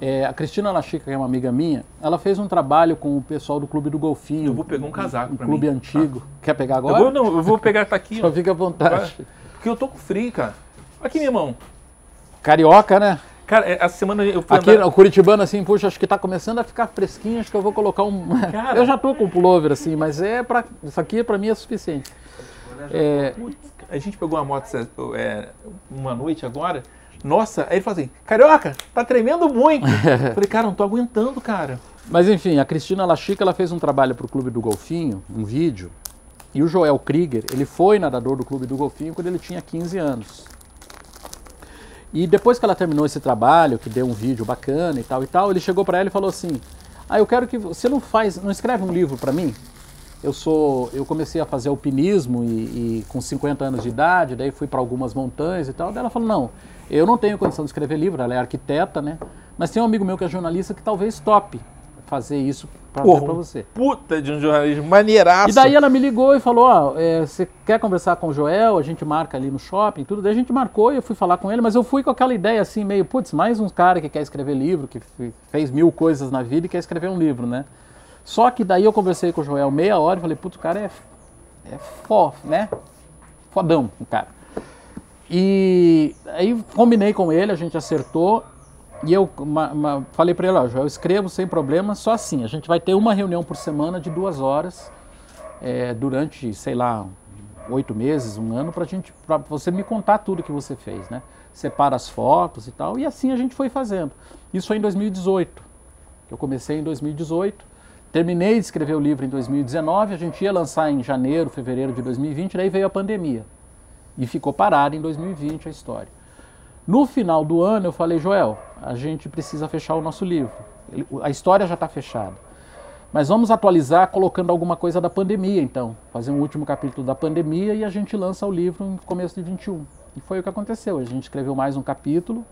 É, a Cristina Lachica, que é uma amiga minha, ela fez um trabalho com o pessoal do Clube do Golfinho. Eu vou pegar um casaco. Um clube mim. antigo. Tá. Quer pegar agora? Eu vou, não, eu vou pegar, tá aqui. Só fica à vontade. Porque eu tô com frio, cara. Aqui, meu irmão. Carioca, né? Cara, essa é, semana eu fui Aqui, andar... o Curitibano, assim, puxa, acho que tá começando a ficar fresquinho, acho que eu vou colocar um... Cara... eu já tô com pullover, assim, mas é para isso aqui para mim é suficiente. É... A gente pegou uma moto é, uma noite agora, nossa, aí ele falou assim, Carioca, tá tremendo muito. eu falei, cara, não tô aguentando, cara. Mas enfim, a Cristina Lachica, ela fez um trabalho pro Clube do Golfinho, um vídeo, e o Joel Krieger, ele foi nadador do Clube do Golfinho quando ele tinha 15 anos. E depois que ela terminou esse trabalho, que deu um vídeo bacana e tal e tal, ele chegou para ela e falou assim: "Ah, eu quero que você não faz, não escreve um livro para mim? Eu sou, eu comecei a fazer alpinismo e, e com 50 anos de idade, daí fui para algumas montanhas e tal". Daí ela falou: "Não, eu não tenho condição de escrever livro, ela é arquiteta, né? Mas tem um amigo meu que é jornalista que talvez tope fazer isso para você. Puta de um jornalismo maneiraço. E daí ela me ligou e falou: Ó, é, você quer conversar com o Joel? A gente marca ali no shopping, tudo. Daí a gente marcou e eu fui falar com ele, mas eu fui com aquela ideia assim, meio, putz, mais um cara que quer escrever livro, que fez mil coisas na vida e quer escrever um livro, né? Só que daí eu conversei com o Joel meia hora e falei: putz, o cara é, é fó, né? Fodão, o cara. E aí combinei com ele, a gente acertou e eu falei para ele, ó, eu escrevo sem problema, só assim, a gente vai ter uma reunião por semana de duas horas é, durante, sei lá, oito meses, um ano, para gente, para você me contar tudo que você fez, né? Separa as fotos e tal, e assim a gente foi fazendo. Isso foi em 2018. Eu comecei em 2018, terminei de escrever o livro em 2019, a gente ia lançar em janeiro, fevereiro de 2020, daí veio a pandemia. E ficou parado em 2020 a história. No final do ano eu falei, Joel, a gente precisa fechar o nosso livro. A história já está fechada. Mas vamos atualizar colocando alguma coisa da pandemia, então. Fazer um último capítulo da pandemia e a gente lança o livro no começo de 21. E foi o que aconteceu. A gente escreveu mais um capítulo.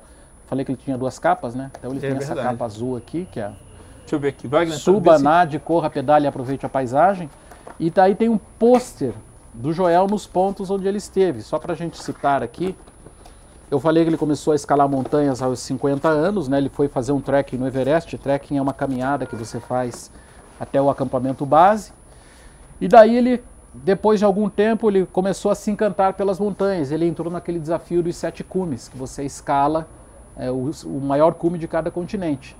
Falei que ele tinha duas capas, né? Então ele é tem verdade. essa capa azul aqui, que é. Deixa eu ver aqui. Wagner, Suba, nade, corra, pedale e aproveite a paisagem. E daí tem um pôster do Joel nos pontos onde ele esteve. Só para a gente citar aqui, eu falei que ele começou a escalar montanhas aos 50 anos, né? Ele foi fazer um trekking no Everest. Trekking é uma caminhada que você faz até o acampamento base. E daí ele, depois de algum tempo, ele começou a se encantar pelas montanhas. Ele entrou naquele desafio dos sete cumes, que você escala é, o, o, maior cume de cada continente.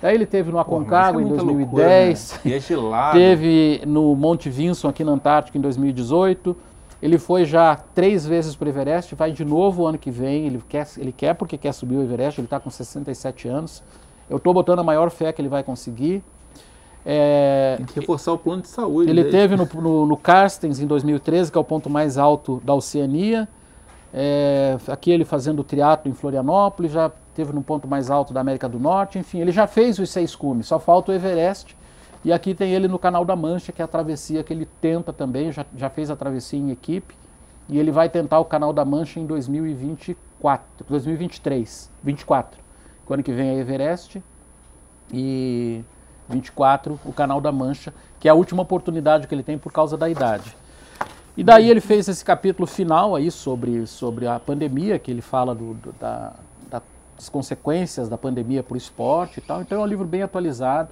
Daí ele teve no Aconcagua é em 2010, loucura, né? é teve no Monte Vinson aqui na Antártica em 2018, ele foi já três vezes para o Everest, vai de novo o ano que vem. Ele quer, ele quer porque quer subir o Everest, ele está com 67 anos. Eu estou botando a maior fé que ele vai conseguir. É, Tem que reforçar o plano de saúde. Ele teve no, no, no Carstens em 2013, que é o ponto mais alto da Oceania. É, aqui ele fazendo triatlo em Florianópolis, já teve no ponto mais alto da América do Norte. Enfim, ele já fez os seis cumes, só falta o Everest. E aqui tem ele no Canal da Mancha, que é a travessia que ele tenta também, já, já fez a travessia em equipe. E ele vai tentar o Canal da Mancha em 2024, 2023, 24. Quando que vem a Everest. E 24, o Canal da Mancha, que é a última oportunidade que ele tem por causa da idade. E daí ele fez esse capítulo final aí sobre, sobre a pandemia, que ele fala do, do, da, das consequências da pandemia para o esporte e tal. Então é um livro bem atualizado.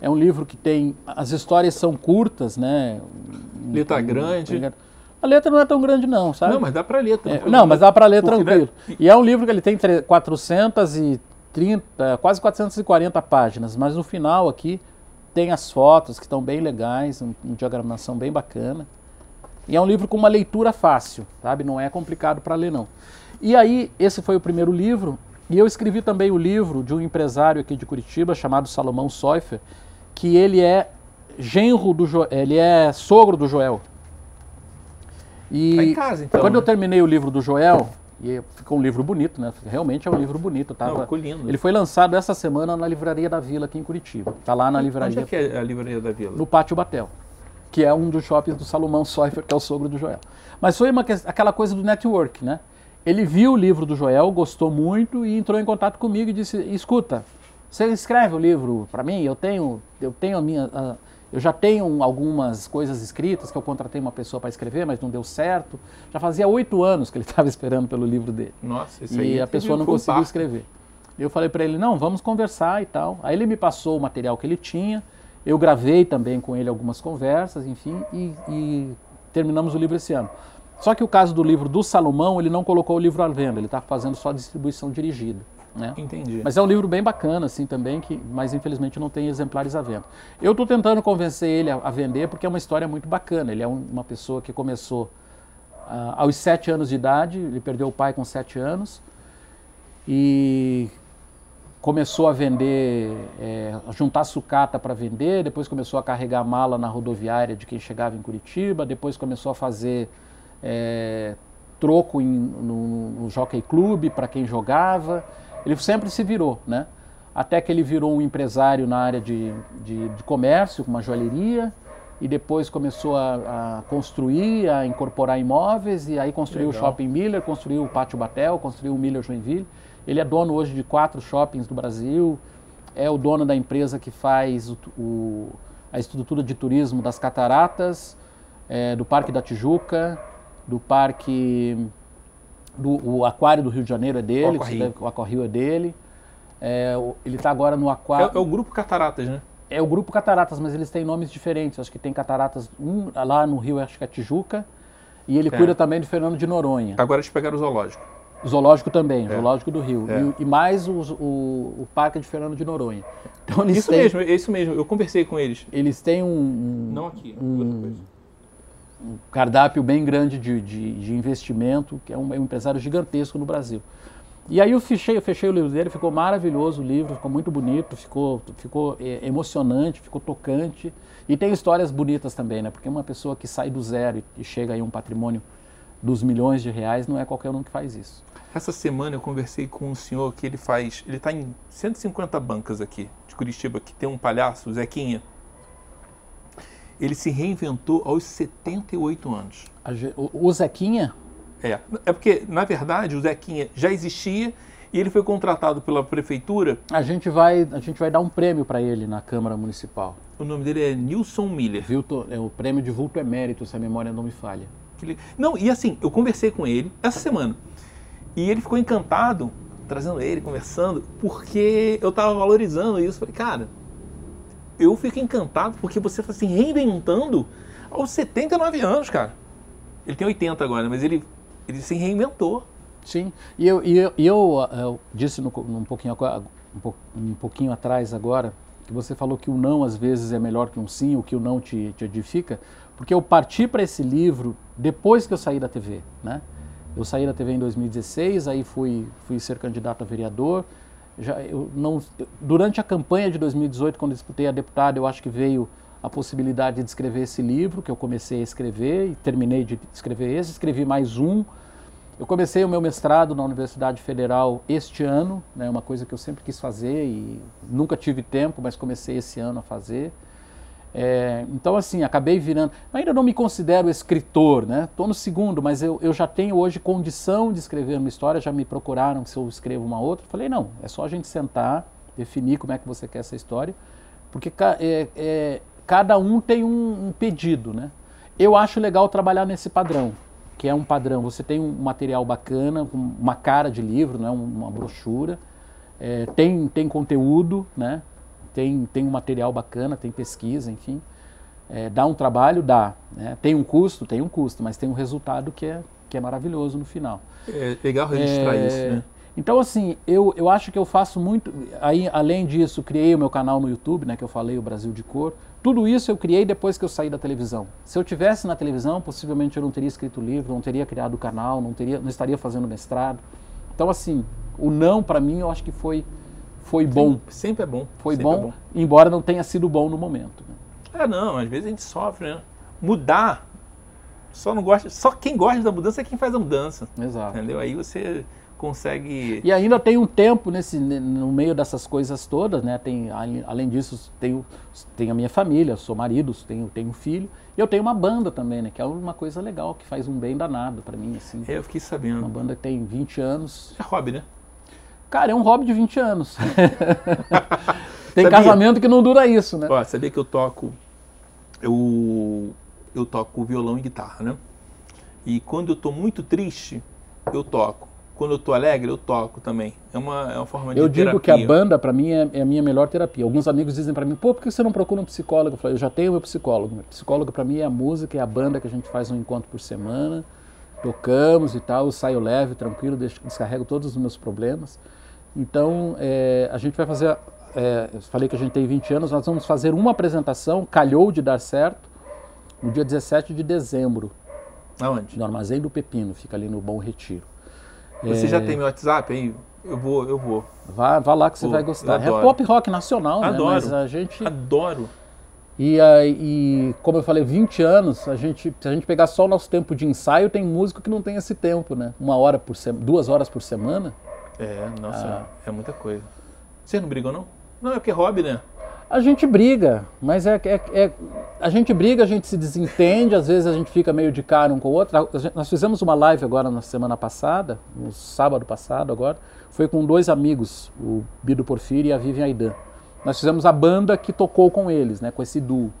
É um livro que tem. As histórias são curtas, né? Letra grande. A letra não é tão grande, não, sabe? Não, mas dá para ler. É, não, mas dá para ler tranquilo. E é um livro que ele tem 430, quase 440 páginas, mas no final aqui tem as fotos que estão bem legais, uma diagramação bem bacana. E é um livro com uma leitura fácil, sabe? Não é complicado para ler, não. E aí, esse foi o primeiro livro, e eu escrevi também o livro de um empresário aqui de Curitiba, chamado Salomão Soifer, que ele é genro do jo... ele é sogro do Joel. E tá em casa, então, quando né? eu terminei o livro do Joel, e ficou um livro bonito, né? Realmente é um livro bonito. Tava... Não, ficou lindo. Ele foi lançado essa semana na Livraria da Vila, aqui em Curitiba. Está lá na livraria. Onde é que é a Livraria da Vila? No Pátio Batel, que é um dos shoppings do Salomão Soifer, que é o sogro do Joel. Mas foi uma, aquela coisa do network, né? Ele viu o livro do Joel, gostou muito e entrou em contato comigo e disse: "Escuta, você escreve o livro para mim? Eu tenho, eu tenho a minha, a, eu já tenho algumas coisas escritas que eu contratei uma pessoa para escrever, mas não deu certo. Já fazia oito anos que ele estava esperando pelo livro dele. Nossa, isso aí. E a pessoa não conseguiu escrever. Eu falei para ele, não, vamos conversar e tal. Aí ele me passou o material que ele tinha. Eu gravei também com ele algumas conversas, enfim, e, e terminamos o livro esse ano. Só que o caso do livro do Salomão, ele não colocou o livro à venda, ele está fazendo só distribuição dirigida. Né? Entendi. Mas é um livro bem bacana, assim, também, que, mas infelizmente não tem exemplares à venda. Eu estou tentando convencer ele a, a, vender porque é uma história muito bacana. Ele é um, uma pessoa que começou uh, aos sete anos de idade, ele perdeu o pai com sete anos e começou a vender, é, a juntar sucata para vender, depois começou a carregar mala na rodoviária de quem chegava em Curitiba, depois começou a fazer é, troco em, no, no Jockey Club para quem jogava. Ele sempre se virou, né? Até que ele virou um empresário na área de, de, de comércio, com uma joalheria, e depois começou a, a, construir, a incorporar imóveis, e aí construiu Legal. o Shopping Miller, construiu o Pátio Batel, construiu o Miller Joinville. Ele é dono hoje de quatro shoppings do Brasil, é o dono da empresa que faz o, o, a estrutura de turismo das Cataratas, é, do Parque da Tijuca, do Parque do, o aquário do Rio de Janeiro é dele, o Aquarrio é dele. É, ele está agora no aquário. É, é, o Grupo Cataratas, né? É o Grupo Cataratas, mas eles têm nomes diferentes. Acho que tem Cataratas um, lá no Rio, acho que é Tijuca. E ele é. cuida também de Fernando de Noronha. Agora eles pegaram o zoológico. Zoológico também, é. Zoológico do Rio. É. E, e, mais o, o, o, Parque de Fernando de Noronha. Então, isso têm, mesmo, é isso mesmo. Eu conversei com eles. Eles têm um. um Não aqui, um, outra coisa um cardápio bem grande de, de, de investimento, que é um, é um, empresário gigantesco no Brasil. E aí eu fechei, eu fechei o livro dele, ficou maravilhoso o livro, ficou muito bonito, ficou, ficou é, emocionante, ficou tocante. E tem histórias bonitas também, né? Porque uma pessoa que sai do zero e, e chega aí um patrimônio dos milhões de reais, não é qualquer um que faz isso. Essa semana eu conversei com um senhor que ele faz, ele está em 150 bancas aqui de Curitiba, que tem um palhaço, o Zequinha ele se reinventou aos 78 anos. O Zequinha? É. É porque, na verdade, o Zequinha já existia e ele foi contratado pela prefeitura. A gente vai, a gente vai dar um prêmio para ele na Câmara Municipal. O nome dele é Nilson Miller. Vilto, é o prêmio de vulto emérito, se a memória não me falha. Não, e assim, eu conversei com ele essa semana. E ele ficou encantado, trazendo ele, conversando, porque eu estava valorizando isso. Falei, cara, eu fico encantado porque você está se reinventando aos 79 anos, cara. Ele tem 80 agora, mas ele, ele se reinventou. Sim, e eu, e eu, eu, eu disse no, um, pouquinho, um pouquinho atrás agora, que você falou que o não às vezes é melhor que um sim, o que o não te, te edifica, porque eu parti para esse livro depois que eu saí da TV, né? Eu saí da TV em 2016, aí fui, fui ser candidato a vereador, Já, eu não, durante a campanha de 2018, quando disputei a deputada, eu acho que veio a possibilidade de escrever esse livro, que eu comecei a escrever e terminei de escrever esse. Escrevi mais um. Eu comecei o meu mestrado na Universidade Federal este ano, né, uma coisa que eu sempre quis fazer e nunca tive tempo, mas comecei esse ano a fazer. É, então, assim, acabei virando. Ainda não me considero escritor, né? Estou no segundo, mas eu, eu já tenho hoje condição de escrever uma história. Já me procuraram se eu escrevo uma outra. Falei, não, é só a gente sentar, definir como é que você quer essa história, porque é, é, cada um tem um, um pedido, né? Eu acho legal trabalhar nesse padrão, que é um padrão. Você tem um material bacana, uma cara de livro, né? uma brochura, é, tem, tem conteúdo, né? Tem, tem um material bacana, tem pesquisa, enfim. É, dá um trabalho? Dá. Né? Tem um custo? Tem um custo, mas tem um resultado que é, que é maravilhoso no final. É legal registrar é, isso, né? Então, assim, eu, eu acho que eu faço muito. Aí, além disso, criei o meu canal no YouTube, né, que eu falei, o Brasil de Cor. Tudo isso eu criei depois que eu saí da televisão. Se eu tivesse na televisão, possivelmente eu não teria escrito livro, não teria criado o canal, não, teria, não estaria fazendo mestrado. Então, assim, o não para mim eu acho que foi foi bom. Sempre, sempre é bom. Foi bom, é bom, embora não tenha sido bom no momento. Né? É, não, às vezes a gente sofre, né? Mudar, só não gosta, só quem gosta da mudança é quem faz a mudança. Exato. Entendeu? Aí você consegue. E ainda tem um tempo nesse, no meio dessas coisas todas, né? Tem, além disso, tenho, tenho a minha família, sou marido, tenho, tenho filho. E eu tenho uma banda também, né? Que é uma coisa legal, que faz um bem danado para mim, assim. É, eu fiquei sabendo. Uma banda que tem 20 anos. É hobby, né? Cara, é um hobby de 20 anos. Tem sabia? casamento que não dura isso, né? Ó, sabia que eu toco. Eu, eu toco violão e guitarra, né? E quando eu tô muito triste, eu toco. Quando eu tô alegre, eu toco também. É uma, é uma forma de Eu digo terapia. que a banda, para mim, é, é, a minha melhor terapia. Alguns amigos dizem para mim, pô, por que você não procura um psicólogo? Eu falei, eu já tenho meu psicólogo. Meu psicólogo, para mim, é a música, é a banda que a gente faz um encontro por semana. Tocamos e tal, eu saio leve, tranquilo, descarrego todos os meus problemas. Então, é, a gente vai fazer, é, eu falei que a gente tem 20 anos, nós vamos fazer uma apresentação, calhou de dar certo, no dia 17 de dezembro. Aonde? No Armazém do Pepino, fica ali no Bom Retiro. Você é... já tem meu WhatsApp aí? Eu vou, eu vou. Vá, vá lá que você vai gostar. É pop rock nacional, adoro, né? Mas a gente... Adoro. E, e como eu falei, 20 anos, a gente, se a gente pegar só o nosso tempo de ensaio, tem músico que não tem esse tempo, né? Uma hora por semana, duas horas por semana. É, nossa, ah. é muita coisa. Você não brigou, não? Não, é porque é hobby, né? A gente briga, mas é, é, é, a gente briga, a gente se desentende, às vezes a gente fica meio de cara um com o outro. Nós fizemos uma live agora na semana passada, no sábado passado agora, foi com dois amigos, o Bido Porfírio e a Vivian Aidan. Nós fizemos a banda que tocou com eles, né, com esse duo.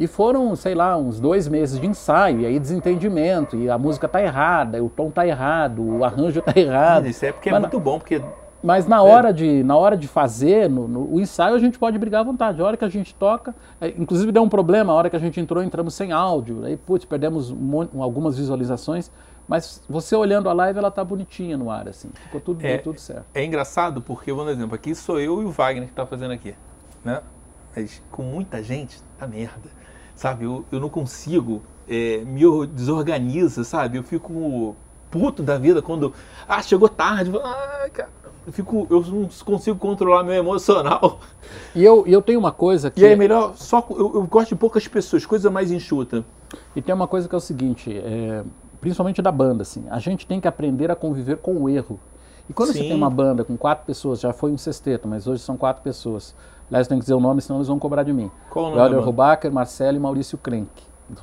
E foram, sei lá, uns dois meses de ensaio, e aí desentendimento, e a música tá errada, o tom tá errado, o arranjo tá errado. Isso é porque é muito bom, porque. Mas na hora, é. de, na hora de fazer, no, no, o ensaio a gente pode brigar à vontade. A hora que a gente toca, é, inclusive deu um problema, a hora que a gente entrou, entramos sem áudio, aí, putz, perdemos um, algumas visualizações, mas você olhando a live, ela tá bonitinha no ar, assim, ficou tudo, é, tudo certo. É engraçado porque, vou dar um exemplo, aqui sou eu e o Wagner que tá fazendo aqui, né? Mas com muita gente, tá merda sabe? Eu, eu não consigo, é, me desorganiza, sabe? Eu fico puto da vida quando, ah, chegou tarde, ah, cara, eu fico, eu não consigo controlar meu emocional. E eu, eu tenho uma coisa que... E é melhor, só, eu, eu gosto de poucas pessoas, coisa mais enxuta. E tem uma coisa que é o seguinte, é, principalmente da banda, assim, a gente tem que aprender a conviver com o erro. E quando Sim. você tem uma banda com quatro pessoas, já foi um sexteto, mas hoje são quatro pessoas, Aliás, tem que dizer o nome, senão eles vão cobrar de mim. Qual o nome? Rubacher, Marcelo e Maurício Krenk.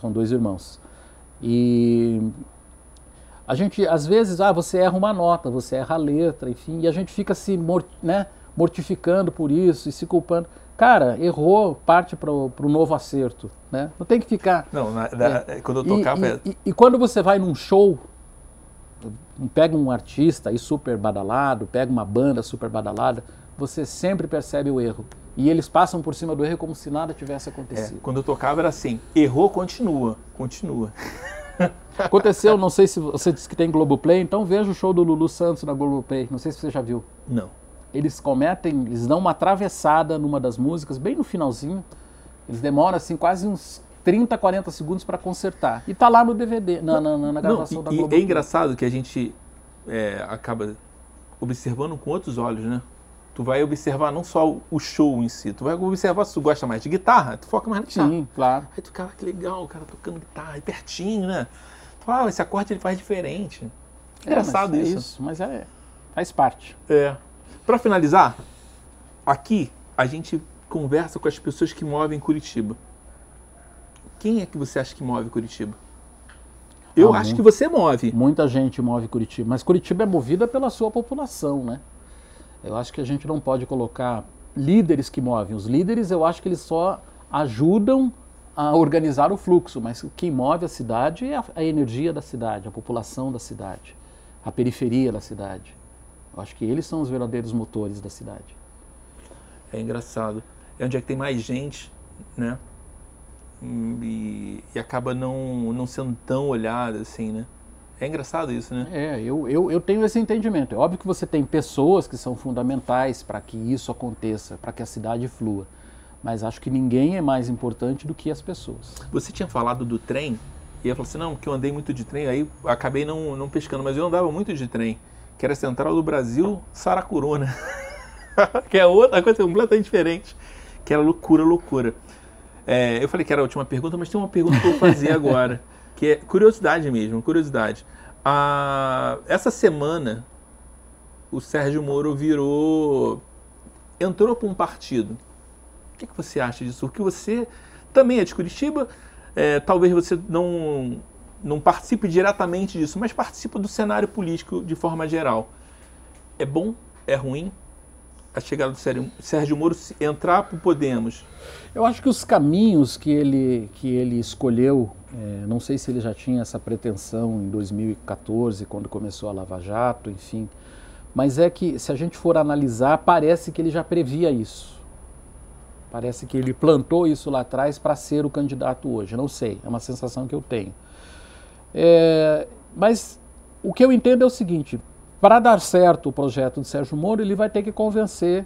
São dois irmãos. E a gente, às vezes, ah, você erra uma nota, você erra a letra, enfim, e a gente fica se né, mortificando por isso e se culpando. Cara, errou, parte para o novo acerto. Né? Não tem que ficar. Não, na, na, é, quando eu tocava. E, e, e, quando você vai num show, pega um artista aí super badalado, pega uma banda super badalada, você sempre percebe o erro. E eles passam por cima do erro como se nada tivesse acontecido. É, quando eu tocava era assim, errou, continua, continua. Aconteceu, não sei se você disse que tem Globoplay, então veja o show do Lulu Santos na Globoplay, não sei se você já viu. Não. Eles cometem, eles dão uma atravessada numa das músicas, bem no finalzinho, eles demoram assim quase uns 30, 40 segundos para consertar. E tá lá no DVD, na, na, na gravação não, da Globoplay. E é engraçado que a gente é, acaba observando com outros olhos, né? Tu vai observar não só o show em si, tu vai observar se tu gosta mais de guitarra, tu foca mais na guitarra. Sim, claro. Aí tu, cara, que legal, o cara tocando guitarra, aí pertinho, né? Tu fala, ah, esse acorde ele faz diferente. É, Engraçado é, isso. É isso, mas é, faz parte. É. Pra finalizar, aqui a gente conversa com as pessoas que movem Curitiba. Quem é que você acha que move Curitiba? Eu ah, acho muito, que você move. Muita gente move Curitiba, mas Curitiba é movida pela sua população, né? Eu acho que a gente não pode colocar líderes que movem. Os líderes, eu acho que eles só ajudam a organizar o fluxo, mas quem move a cidade é a, a energia da cidade, a população da cidade, a periferia da cidade. Eu acho que eles são os verdadeiros motores da cidade. É engraçado. É onde é que tem mais gente, né? E, e acaba não, não sendo tão olhada assim, né? É engraçado isso, né? É, eu, eu, eu tenho esse entendimento. É óbvio que você tem pessoas que são fundamentais para que isso aconteça, para que a cidade flua. Mas acho que ninguém é mais importante do que as pessoas. Você tinha falado do trem, e eu falei assim, não, que eu andei muito de trem, aí acabei não, não pescando, mas eu andava muito de trem, que era Central do Brasil, Saracuruna. que é outra coisa completamente diferente. Que era loucura, loucura. É, eu falei que era a última pergunta, mas tem uma pergunta que eu vou fazer agora que é curiosidade mesmo, curiosidade. Ah, essa semana, o Sérgio Moro virou. entrou para um partido. O que, que, você acha disso? Porque você também é de Curitiba, é, talvez você não, não participe diretamente disso, mas participa do cenário político de forma geral. É bom? É ruim? a chegada do Sérgio Moro entrar para o Podemos? Eu acho que os caminhos que ele, que ele escolheu, é, não sei se ele já tinha essa pretensão em 2014, quando começou a Lava Jato, enfim, mas é que se a gente for analisar, parece que ele já previa isso. Parece que ele plantou isso lá atrás para ser o candidato hoje. Não sei, é uma sensação que eu tenho. É, mas o que eu entendo é o seguinte: para dar certo o projeto de Sérgio Moro, ele vai ter que convencer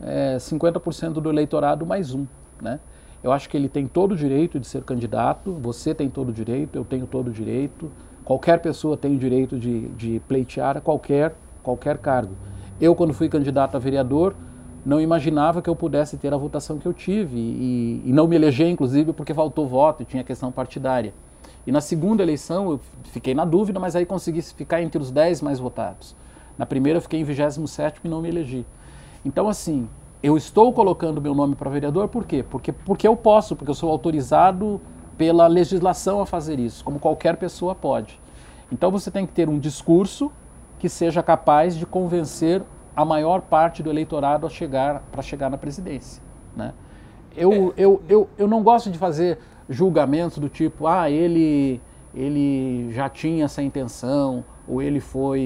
é, 50% do eleitorado mais um. Né? Eu acho que ele tem todo o direito de ser candidato, você tem todo o direito, eu tenho todo o direito, qualquer pessoa tem o direito de, de pleitear qualquer, qualquer cargo. Eu, quando fui candidato a vereador, não imaginava que eu pudesse ter a votação que eu tive e, e não me eleger, inclusive, porque faltou voto e tinha questão partidária. E na segunda eleição eu fiquei na dúvida, mas aí consegui ficar entre os 10 mais votados. Na primeira eu fiquei em 27 e não me elegi. Então, assim, eu estou colocando meu nome para vereador por quê? Porque, porque eu posso, porque eu sou autorizado pela legislação a fazer isso, como qualquer pessoa pode. Então você tem que ter um discurso que seja capaz de convencer a maior parte do eleitorado a chegar para chegar na presidência. Né? Eu, é. eu, eu, eu não gosto de fazer julgamentos do tipo, ah, ele, ele já tinha essa intenção, ou ele foi,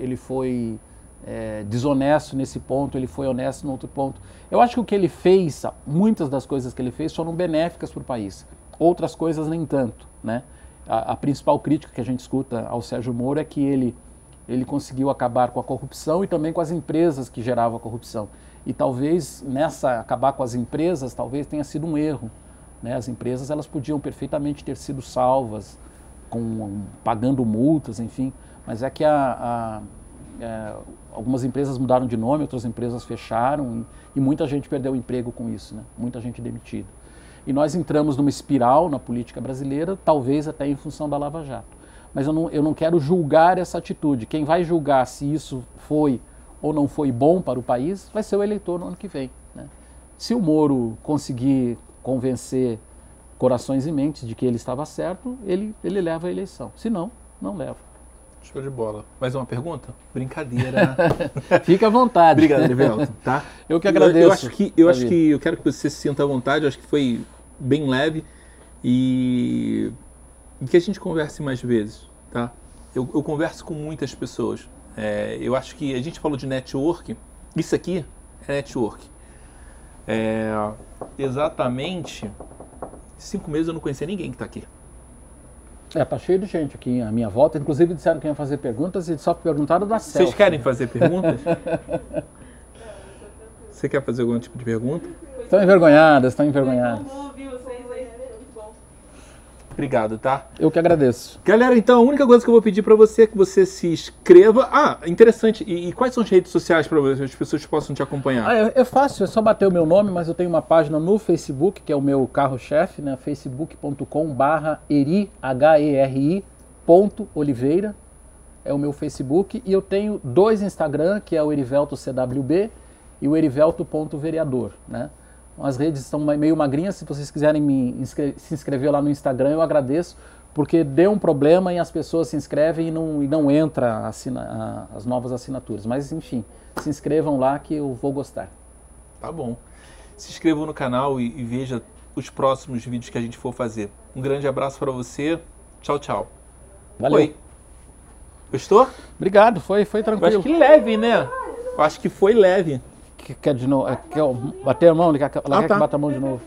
ele foi é, desonesto nesse ponto, ele foi honesto no outro ponto. Eu acho que o que ele fez, muitas das coisas que ele fez foram benéficas para o país, outras coisas nem tanto. Né? A, a, principal crítica que a gente escuta ao Sérgio Moro é que ele, ele conseguiu acabar com a corrupção e também com as empresas que geravam a corrupção. E talvez nessa acabar com as empresas, talvez tenha sido um erro né? As empresas elas podiam perfeitamente ter sido salvas, com, pagando multas, enfim, mas é que a, a, é, algumas empresas mudaram de nome, outras empresas fecharam e, muita gente perdeu o emprego com isso, né? muita gente demitida. E nós entramos numa espiral na política brasileira, talvez até em função da Lava Jato. Mas eu não, eu não quero julgar essa atitude. Quem vai julgar se isso foi ou não foi bom para o país vai ser o eleitor no ano que vem. Né? Se o Moro conseguir convencer corações e mentes de que ele estava certo, ele, ele leva a eleição. Se não, não leva. Show de bola. Mais uma pergunta? Brincadeira. Fica à vontade. Obrigado, Nivelton. Tá? Eu que agradeço. Eu, eu acho que eu acho que eu quero que você se sinta à vontade. Eu acho que foi bem leve e, e que a gente converse mais vezes, tá? Eu, eu converso com muitas pessoas. É, eu acho que a gente falou de network. Isso aqui é network. É, exatamente cinco meses eu não conhecia ninguém que está aqui. É, tá cheio de gente aqui à minha volta. Inclusive disseram que iam fazer perguntas e só perguntaram da selfie. Vocês querem fazer perguntas? Você quer fazer algum tipo de pergunta? Estão envergonhadas, estão envergonhadas. Obrigado, tá? Eu que agradeço. Galera, então a única coisa que eu vou pedir para você é que você se inscreva. Ah, interessante. E, e quais são as redes sociais para as pessoas possam te acompanhar? Ah, é, é, fácil, é só bater o meu nome, mas eu tenho uma página no Facebook, que é o meu carro-chefe, né? facebook.com/barra eri, H-E-R-I, ponto Oliveira. É o meu Facebook. E eu tenho dois Instagram, que é o Erivelto CWB e o erivelto.vereador, né? As redes estão meio magrinhas. Se vocês quiserem me inscre se inscrever lá no Instagram, eu agradeço, porque deu um problema e as pessoas se inscrevem e não, e não entra assina, as novas assinaturas. Mas enfim, se inscrevam lá que eu vou gostar. Tá bom. Se inscrevam no canal e, e veja os próximos vídeos que a gente for fazer. Um grande abraço para você. Tchau, tchau. Valeu. Oi. Gostou? Obrigado, foi, foi tranquilo. Eu acho que leve, né? Eu acho que foi leve quer de novo? Quer bater a mão? Quer, ela ah, quer tá. que bata a mão de novo.